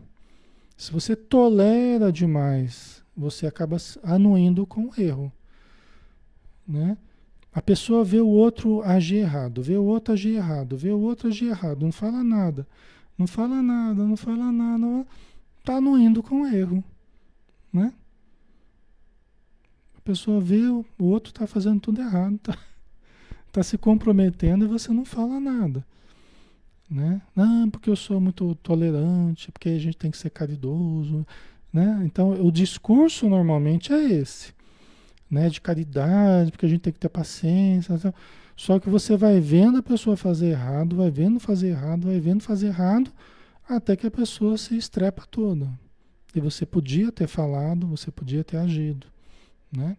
Se você tolera demais, você acaba anuindo com o erro. Né? A pessoa vê o outro agir errado, vê o outro agir errado, vê o outro agir errado, não fala nada, não fala nada, não fala nada, está no indo com erro, né? A pessoa vê o outro está fazendo tudo errado, está tá se comprometendo e você não fala nada, né? Não, porque eu sou muito tolerante, porque a gente tem que ser caridoso, né? Então o discurso normalmente é esse né, de caridade, porque a gente tem que ter paciência. Só que você vai vendo a pessoa fazer errado, vai vendo fazer errado, vai vendo fazer errado, até que a pessoa se estrepa toda. E você podia ter falado, você podia ter agido, né?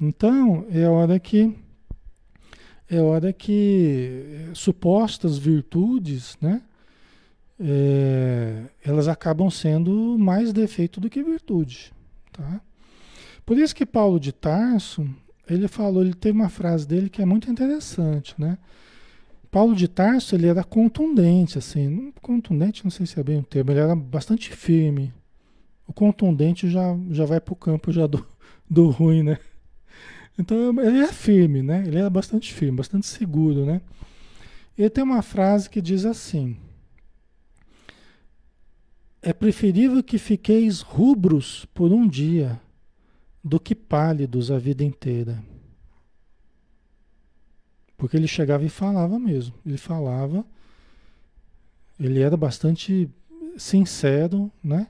Então, é hora que é hora que supostas virtudes, né? É, elas acabam sendo mais defeito do que virtude, tá? Por isso que Paulo de Tarso, ele falou, ele tem uma frase dele que é muito interessante, né? Paulo de Tarso, ele era contundente, assim, contundente, não sei se é bem o termo, ele era bastante firme. O contundente já, já vai para o campo já do, do ruim, né? Então ele é firme, né? Ele é bastante firme, bastante seguro, né? Ele tem uma frase que diz assim: É preferível que fiqueis rubros por um dia do que pálidos a vida inteira. Porque ele chegava e falava mesmo. Ele falava, ele era bastante sincero, né?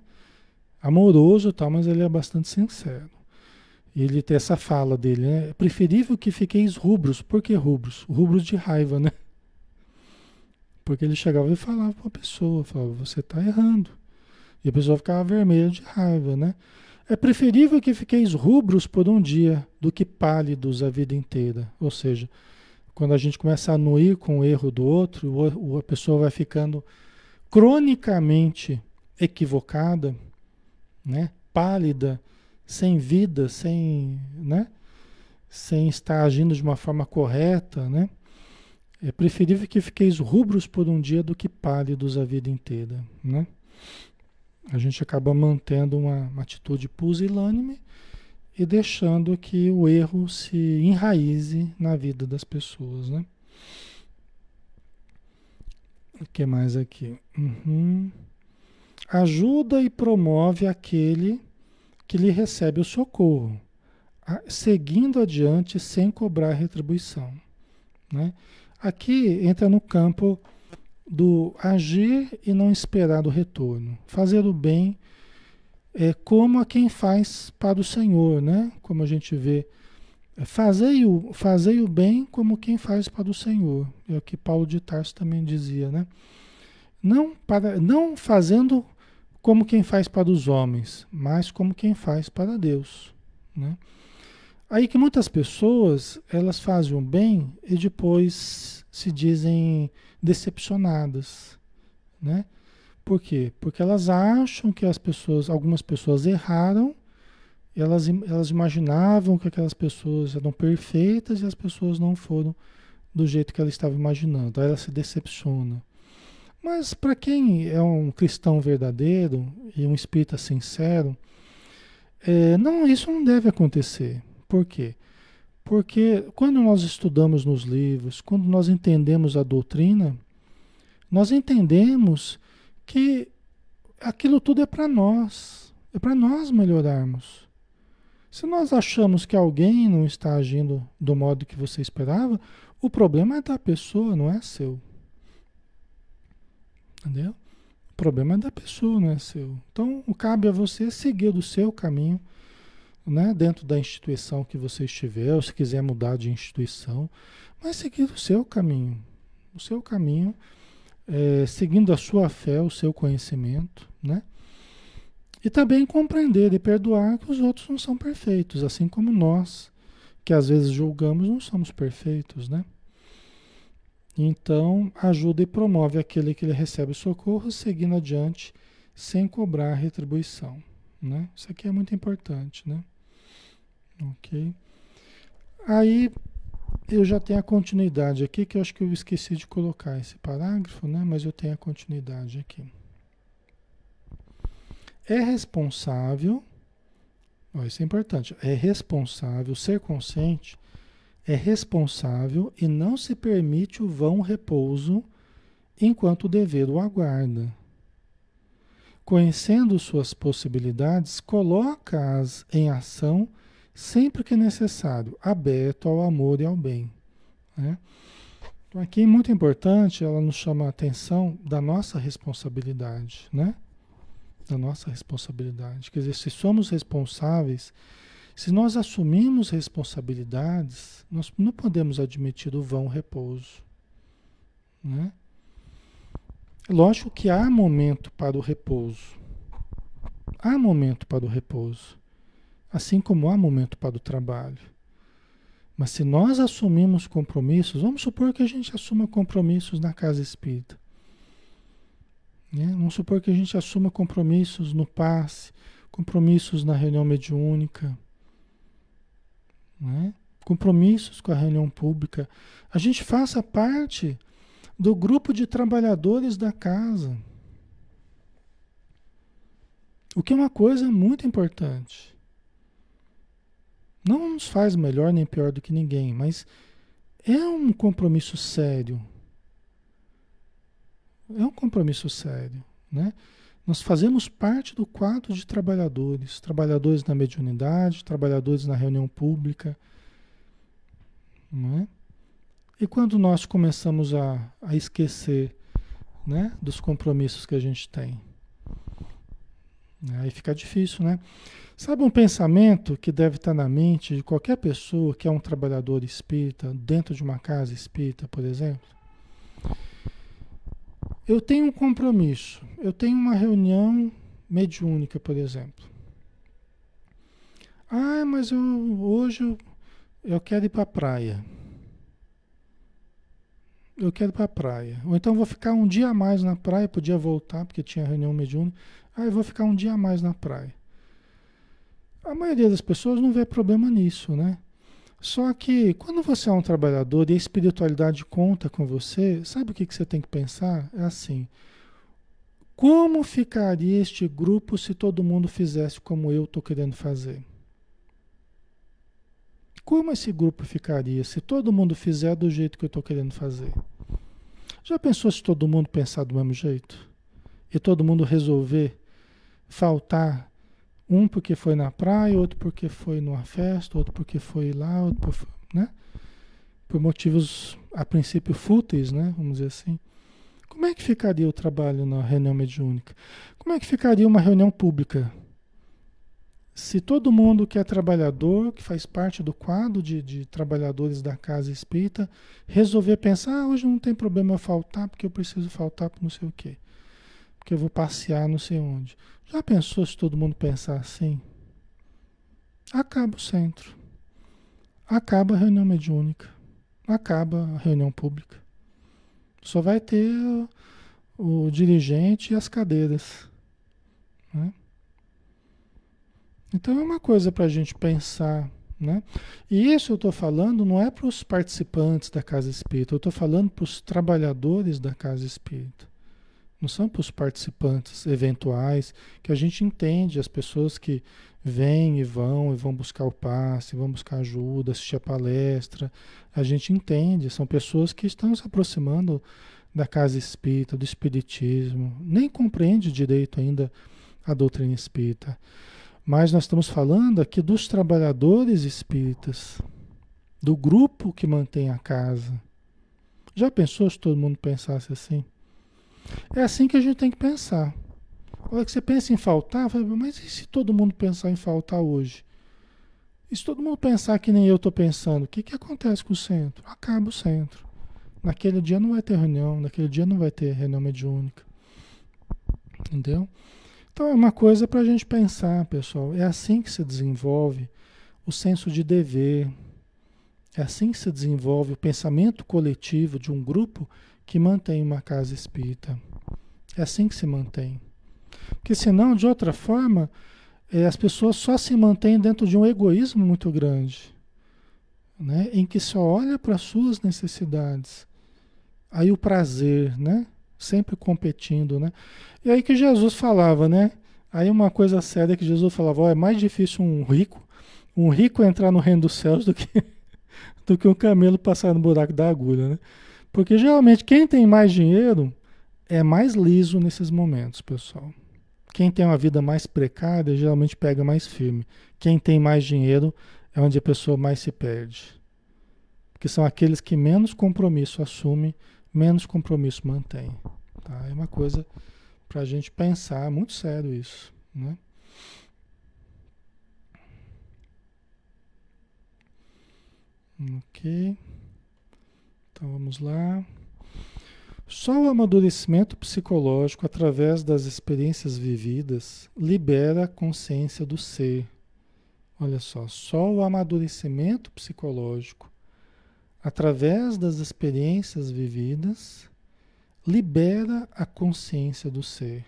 Amoroso e tal, mas ele é bastante sincero. Ele tem essa fala dele, né? É preferível que fiqueis rubros. Por que rubros? Rubros de raiva, né? Porque ele chegava e falava para a pessoa, falava, você está errando. E a pessoa ficava vermelha de raiva, né? É preferível que fiqueis rubros por um dia do que pálidos a vida inteira. Ou seja, quando a gente começa a anuir com o erro do outro, a pessoa vai ficando cronicamente equivocada, né? Pálida, sem vida, sem, né? Sem estar agindo de uma forma correta, né? É preferível que fiqueis rubros por um dia do que pálidos a vida inteira, né? A gente acaba mantendo uma, uma atitude pusilânime e deixando que o erro se enraize na vida das pessoas, né? O que mais aqui? Uhum. Ajuda e promove aquele que lhe recebe o socorro, seguindo adiante sem cobrar retribuição. Né? Aqui entra no campo do agir e não esperar do retorno. Fazer o bem é como a quem faz para o Senhor, né? Como a gente vê. Fazei o, fazei o bem como quem faz para o Senhor. É o que Paulo de Tarso também dizia, né? Não, para, não fazendo como quem faz para os homens, mas como quem faz para Deus, né? Aí que muitas pessoas, elas fazem o bem e depois se dizem decepcionadas, né? Por quê? Porque elas acham que as pessoas, algumas pessoas erraram, elas, elas imaginavam que aquelas pessoas eram perfeitas e as pessoas não foram do jeito que ela estava imaginando. Aí ela se decepciona. Mas para quem é um cristão verdadeiro e um espírita sincero, é, não, isso não deve acontecer. Por quê? Porque quando nós estudamos nos livros, quando nós entendemos a doutrina, nós entendemos que aquilo tudo é para nós, é para nós melhorarmos. Se nós achamos que alguém não está agindo do modo que você esperava, o problema é da pessoa, não é seu. Entendeu? O problema é da pessoa, não é seu. Então, cabe a você seguir do seu caminho, né? dentro da instituição que você estiver, ou se quiser mudar de instituição, mas seguir o seu caminho. O seu caminho é, seguindo a sua fé, o seu conhecimento, né? E também compreender e perdoar que os outros não são perfeitos, assim como nós, que às vezes julgamos, não somos perfeitos, né? Então, ajuda e promove aquele que lhe recebe socorro, seguindo adiante, sem cobrar retribuição, né? Isso aqui é muito importante, né? Ok? Aí, eu já tenho a continuidade aqui, que eu acho que eu esqueci de colocar esse parágrafo, né? Mas eu tenho a continuidade aqui. É responsável, ó, isso é importante, é responsável, ser consciente é responsável e não se permite o vão repouso enquanto o dever o aguarda. Conhecendo suas possibilidades, coloca-as em ação sempre que necessário, aberto ao amor e ao bem. Né? Então aqui é muito importante, ela nos chama a atenção da nossa responsabilidade, né? Da nossa responsabilidade. Quer dizer, se somos responsáveis, se nós assumimos responsabilidades, nós não podemos admitir o vão repouso. Né? Lógico que há momento para o repouso. Há momento para o repouso. Assim como há momento para o trabalho. Mas se nós assumimos compromissos, vamos supor que a gente assuma compromissos na casa espírita. Né? Vamos supor que a gente assuma compromissos no passe, compromissos na reunião mediúnica, né? compromissos com a reunião pública. A gente faça parte do grupo de trabalhadores da casa. O que é uma coisa muito importante. Não nos faz melhor nem pior do que ninguém, mas é um compromisso sério. É um compromisso sério, né? Nós fazemos parte do quadro de trabalhadores, trabalhadores na mediunidade, trabalhadores na reunião pública, não é? E quando nós começamos a, a esquecer né, dos compromissos que a gente tem? Aí fica difícil, né? Sabe um pensamento que deve estar na mente de qualquer pessoa que é um trabalhador espírita, dentro de uma casa espírita, por exemplo? Eu tenho um compromisso, eu tenho uma reunião mediúnica, por exemplo. Ah, mas eu, hoje eu, eu quero ir para a praia. Eu quero ir para a praia. Ou então vou ficar um dia a mais na praia, podia voltar porque tinha reunião mediúnica. Ah, eu vou ficar um dia a mais na praia. A maioria das pessoas não vê problema nisso, né? Só que quando você é um trabalhador e a espiritualidade conta com você, sabe o que, que você tem que pensar? É assim: como ficaria este grupo se todo mundo fizesse como eu estou querendo fazer? Como esse grupo ficaria se todo mundo fizer do jeito que eu estou querendo fazer? Já pensou se todo mundo pensar do mesmo jeito? E todo mundo resolver faltar um porque foi na praia, outro porque foi numa festa, outro porque foi lá, outro por, né? por motivos a princípio fúteis, né? vamos dizer assim. Como é que ficaria o trabalho na reunião mediúnica? Como é que ficaria uma reunião pública? Se todo mundo que é trabalhador, que faz parte do quadro de, de trabalhadores da casa espírita, resolver pensar, ah, hoje não tem problema faltar, porque eu preciso faltar para não sei o quê. Porque eu vou passear não sei onde. Já pensou se todo mundo pensar assim? Acaba o centro. Acaba a reunião mediúnica. Acaba a reunião pública. Só vai ter o, o dirigente e as cadeiras. Né? Então é uma coisa para a gente pensar. Né? E isso eu estou falando não é para os participantes da casa espírita, eu estou falando para os trabalhadores da casa espírita. Não são para os participantes eventuais, que a gente entende, as pessoas que vêm e vão e vão buscar o passe, vão buscar ajuda, assistir a palestra. A gente entende, são pessoas que estão se aproximando da casa espírita, do espiritismo, nem compreende direito ainda a doutrina espírita. Mas nós estamos falando aqui dos trabalhadores espíritas, do grupo que mantém a casa. Já pensou se todo mundo pensasse assim? É assim que a gente tem que pensar. Olha que você pensa em faltar, mas e se todo mundo pensar em faltar hoje? E se todo mundo pensar que nem eu estou pensando, o que, que acontece com o centro? Acaba o centro. Naquele dia não vai ter reunião, naquele dia não vai ter reunião mediúnica. Entendeu? Então é uma coisa para a gente pensar, pessoal. É assim que se desenvolve o senso de dever. É assim que se desenvolve o pensamento coletivo de um grupo que mantém uma casa espírita. É assim que se mantém. Porque senão, de outra forma, é, as pessoas só se mantêm dentro de um egoísmo muito grande, né? em que só olha para as suas necessidades. Aí o prazer, né? Sempre competindo, né? E aí que Jesus falava, né? Aí uma coisa séria que Jesus falava, oh, é mais difícil um rico, um rico entrar no reino dos céus do que, do que um camelo passar no buraco da agulha, né? Porque geralmente quem tem mais dinheiro é mais liso nesses momentos, pessoal. Quem tem uma vida mais precária geralmente pega mais firme. Quem tem mais dinheiro é onde a pessoa mais se perde. Porque são aqueles que menos compromisso assumem, menos compromisso mantêm. Tá? É uma coisa para a gente pensar, muito sério isso. Né? Ok. Então vamos lá. Só o amadurecimento psicológico, através das experiências vividas, libera a consciência do ser. Olha só, só o amadurecimento psicológico, através das experiências vividas, libera a consciência do ser.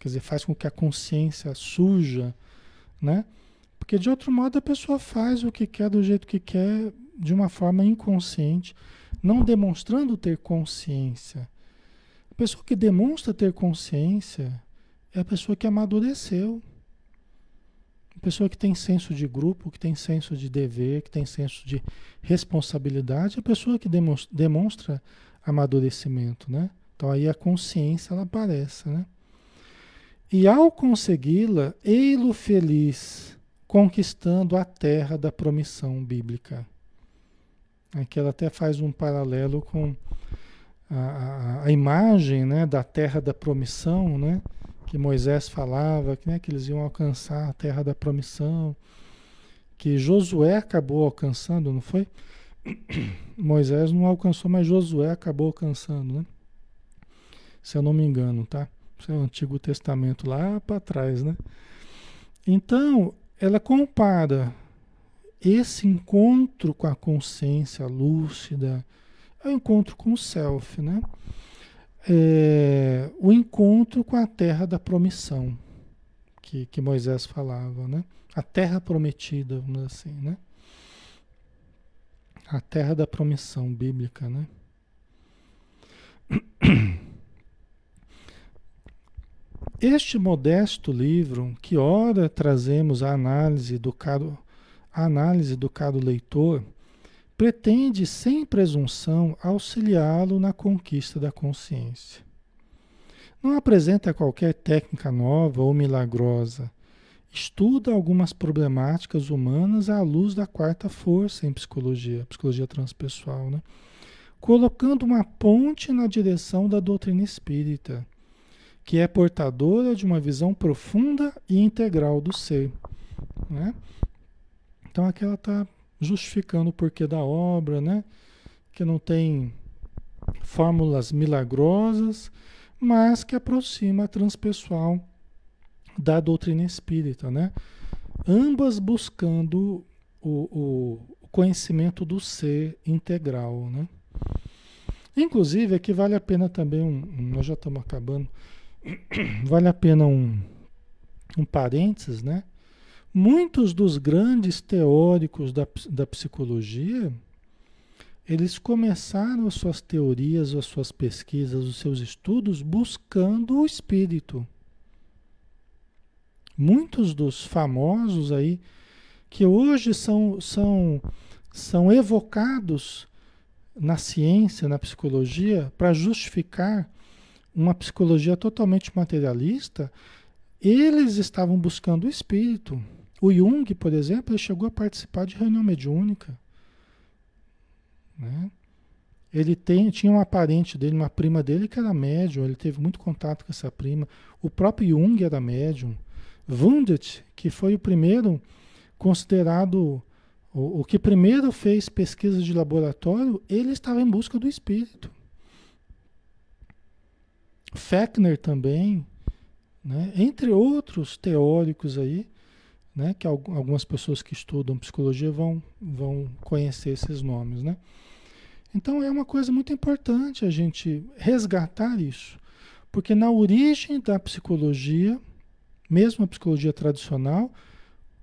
Quer dizer, faz com que a consciência surja, né? Porque de outro modo a pessoa faz o que quer do jeito que quer, de uma forma inconsciente não demonstrando ter consciência. A pessoa que demonstra ter consciência é a pessoa que amadureceu. A pessoa que tem senso de grupo, que tem senso de dever, que tem senso de responsabilidade, é a pessoa que demonstra amadurecimento, né? Então aí a consciência ela aparece, né? E ao consegui-la, ei-lo feliz, conquistando a terra da promissão bíblica. Aqui ela até faz um paralelo com a, a, a, imagem né, da terra da promissão, né, que Moisés falava, né, que eles iam alcançar a terra da promissão, que Josué acabou alcançando, não foi? Moisés não alcançou, mas Josué acabou alcançando, né? Se eu não me engano, tá? Isso é o Antigo Testamento lá para trás, né? Então, ela compara esse encontro com a consciência lúcida é o encontro com o self, né? É, o encontro com a terra da promissão, que, que Moisés falava, né? A terra prometida, vamos dizer assim, né? A terra da promissão bíblica, né? Este modesto livro, que ora trazemos a análise do caro, a análise do caro leitor, pretende, sem presunção, auxiliá-lo na conquista da consciência. Não apresenta qualquer técnica nova ou milagrosa. Estuda algumas problemáticas humanas à luz da quarta força em psicologia, psicologia transpessoal, né? colocando uma ponte na direção da doutrina espírita que é portadora de uma visão profunda e integral do ser. Né? Então aqui ela está justificando o porquê da obra, né? que não tem fórmulas milagrosas, mas que aproxima a transpessoal da doutrina espírita, né? ambas buscando o, o conhecimento do ser integral. Né? Inclusive, aqui vale a pena também, um, nós já estamos acabando, vale a pena um, um parênteses, né? Muitos dos grandes teóricos da, da psicologia, eles começaram as suas teorias, as suas pesquisas, os seus estudos buscando o espírito. Muitos dos famosos aí, que hoje são, são, são evocados na ciência, na psicologia, para justificar uma psicologia totalmente materialista, eles estavam buscando o espírito. O Jung, por exemplo, chegou a participar de reunião mediúnica. Né? Ele tem, tinha uma parente dele, uma prima dele que era médium, ele teve muito contato com essa prima. O próprio Jung era médium. Wundt, que foi o primeiro considerado, o, o que primeiro fez pesquisa de laboratório, ele estava em busca do espírito. Fechner também, né? entre outros teóricos aí, né? que algumas pessoas que estudam psicologia vão, vão conhecer esses nomes. Né? Então é uma coisa muito importante a gente resgatar isso, porque na origem da psicologia, mesmo a psicologia tradicional,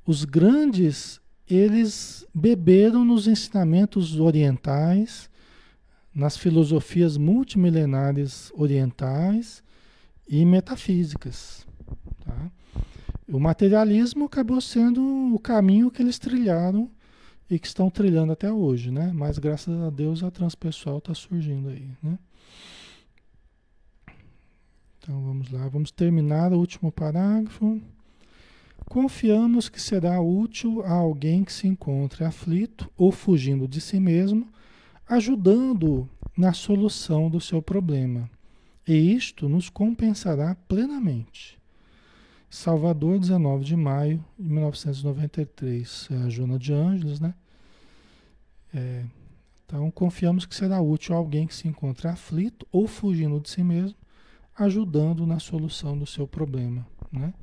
os grandes eles beberam nos ensinamentos orientais, nas filosofias multimilenares orientais e metafísicas. O materialismo acabou sendo o caminho que eles trilharam e que estão trilhando até hoje, né? Mas graças a Deus a transpessoal está surgindo aí, né? Então vamos lá, vamos terminar o último parágrafo. Confiamos que será útil a alguém que se encontre aflito ou fugindo de si mesmo ajudando na solução do seu problema. E isto nos compensará plenamente. Salvador, 19 de maio de 1993. É a Jona de Ângeles, né? É, então, confiamos que será útil a alguém que se encontra aflito ou fugindo de si mesmo, ajudando na solução do seu problema, né?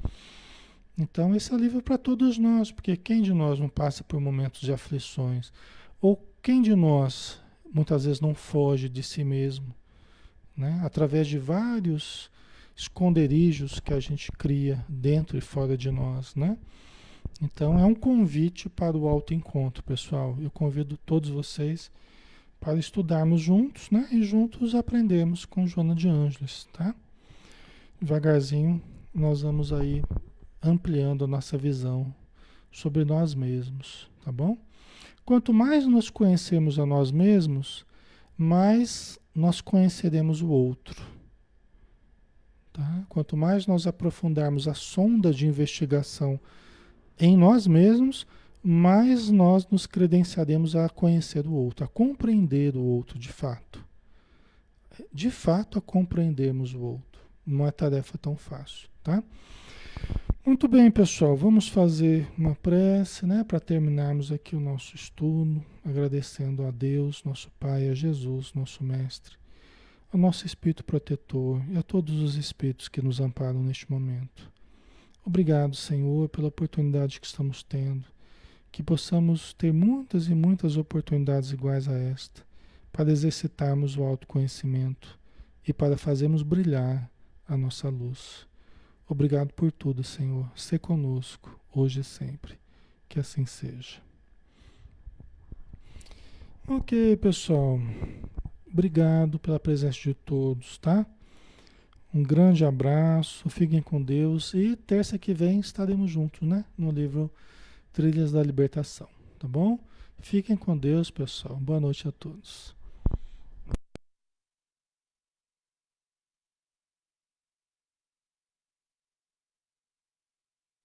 Então, esse é livro para todos nós, porque quem de nós não passa por momentos de aflições? Ou quem de nós muitas vezes não foge de si mesmo, né? através de vários esconderijos que a gente cria dentro e fora de nós. Né? Então é um convite para o autoencontro, pessoal. Eu convido todos vocês para estudarmos juntos né? e juntos aprendermos com Joana de Ângeles. Tá? Devagarzinho nós vamos aí ampliando a nossa visão sobre nós mesmos, tá bom? Quanto mais nos conhecemos a nós mesmos, mais nós conheceremos o outro. Tá? Quanto mais nós aprofundarmos a sonda de investigação em nós mesmos, mais nós nos credenciaremos a conhecer o outro, a compreender o outro de fato. De fato, a compreendermos o outro. Não é tarefa tão fácil, tá? Muito bem, pessoal, vamos fazer uma prece, né, para terminarmos aqui o nosso estudo, agradecendo a Deus, nosso Pai, a Jesus, nosso Mestre, ao nosso Espírito protetor e a todos os Espíritos que nos amparam neste momento. Obrigado, Senhor, pela oportunidade que estamos tendo, que possamos ter muitas e muitas oportunidades iguais a esta, para exercitarmos o autoconhecimento e para fazermos brilhar a nossa luz. Obrigado por tudo, Senhor. Se conosco, hoje e sempre. Que assim seja. Ok, pessoal. Obrigado pela presença de todos, tá? Um grande abraço, fiquem com Deus e terça que vem estaremos juntos, né? No livro Trilhas da Libertação, tá bom? Fiquem com Deus, pessoal. Boa noite a todos.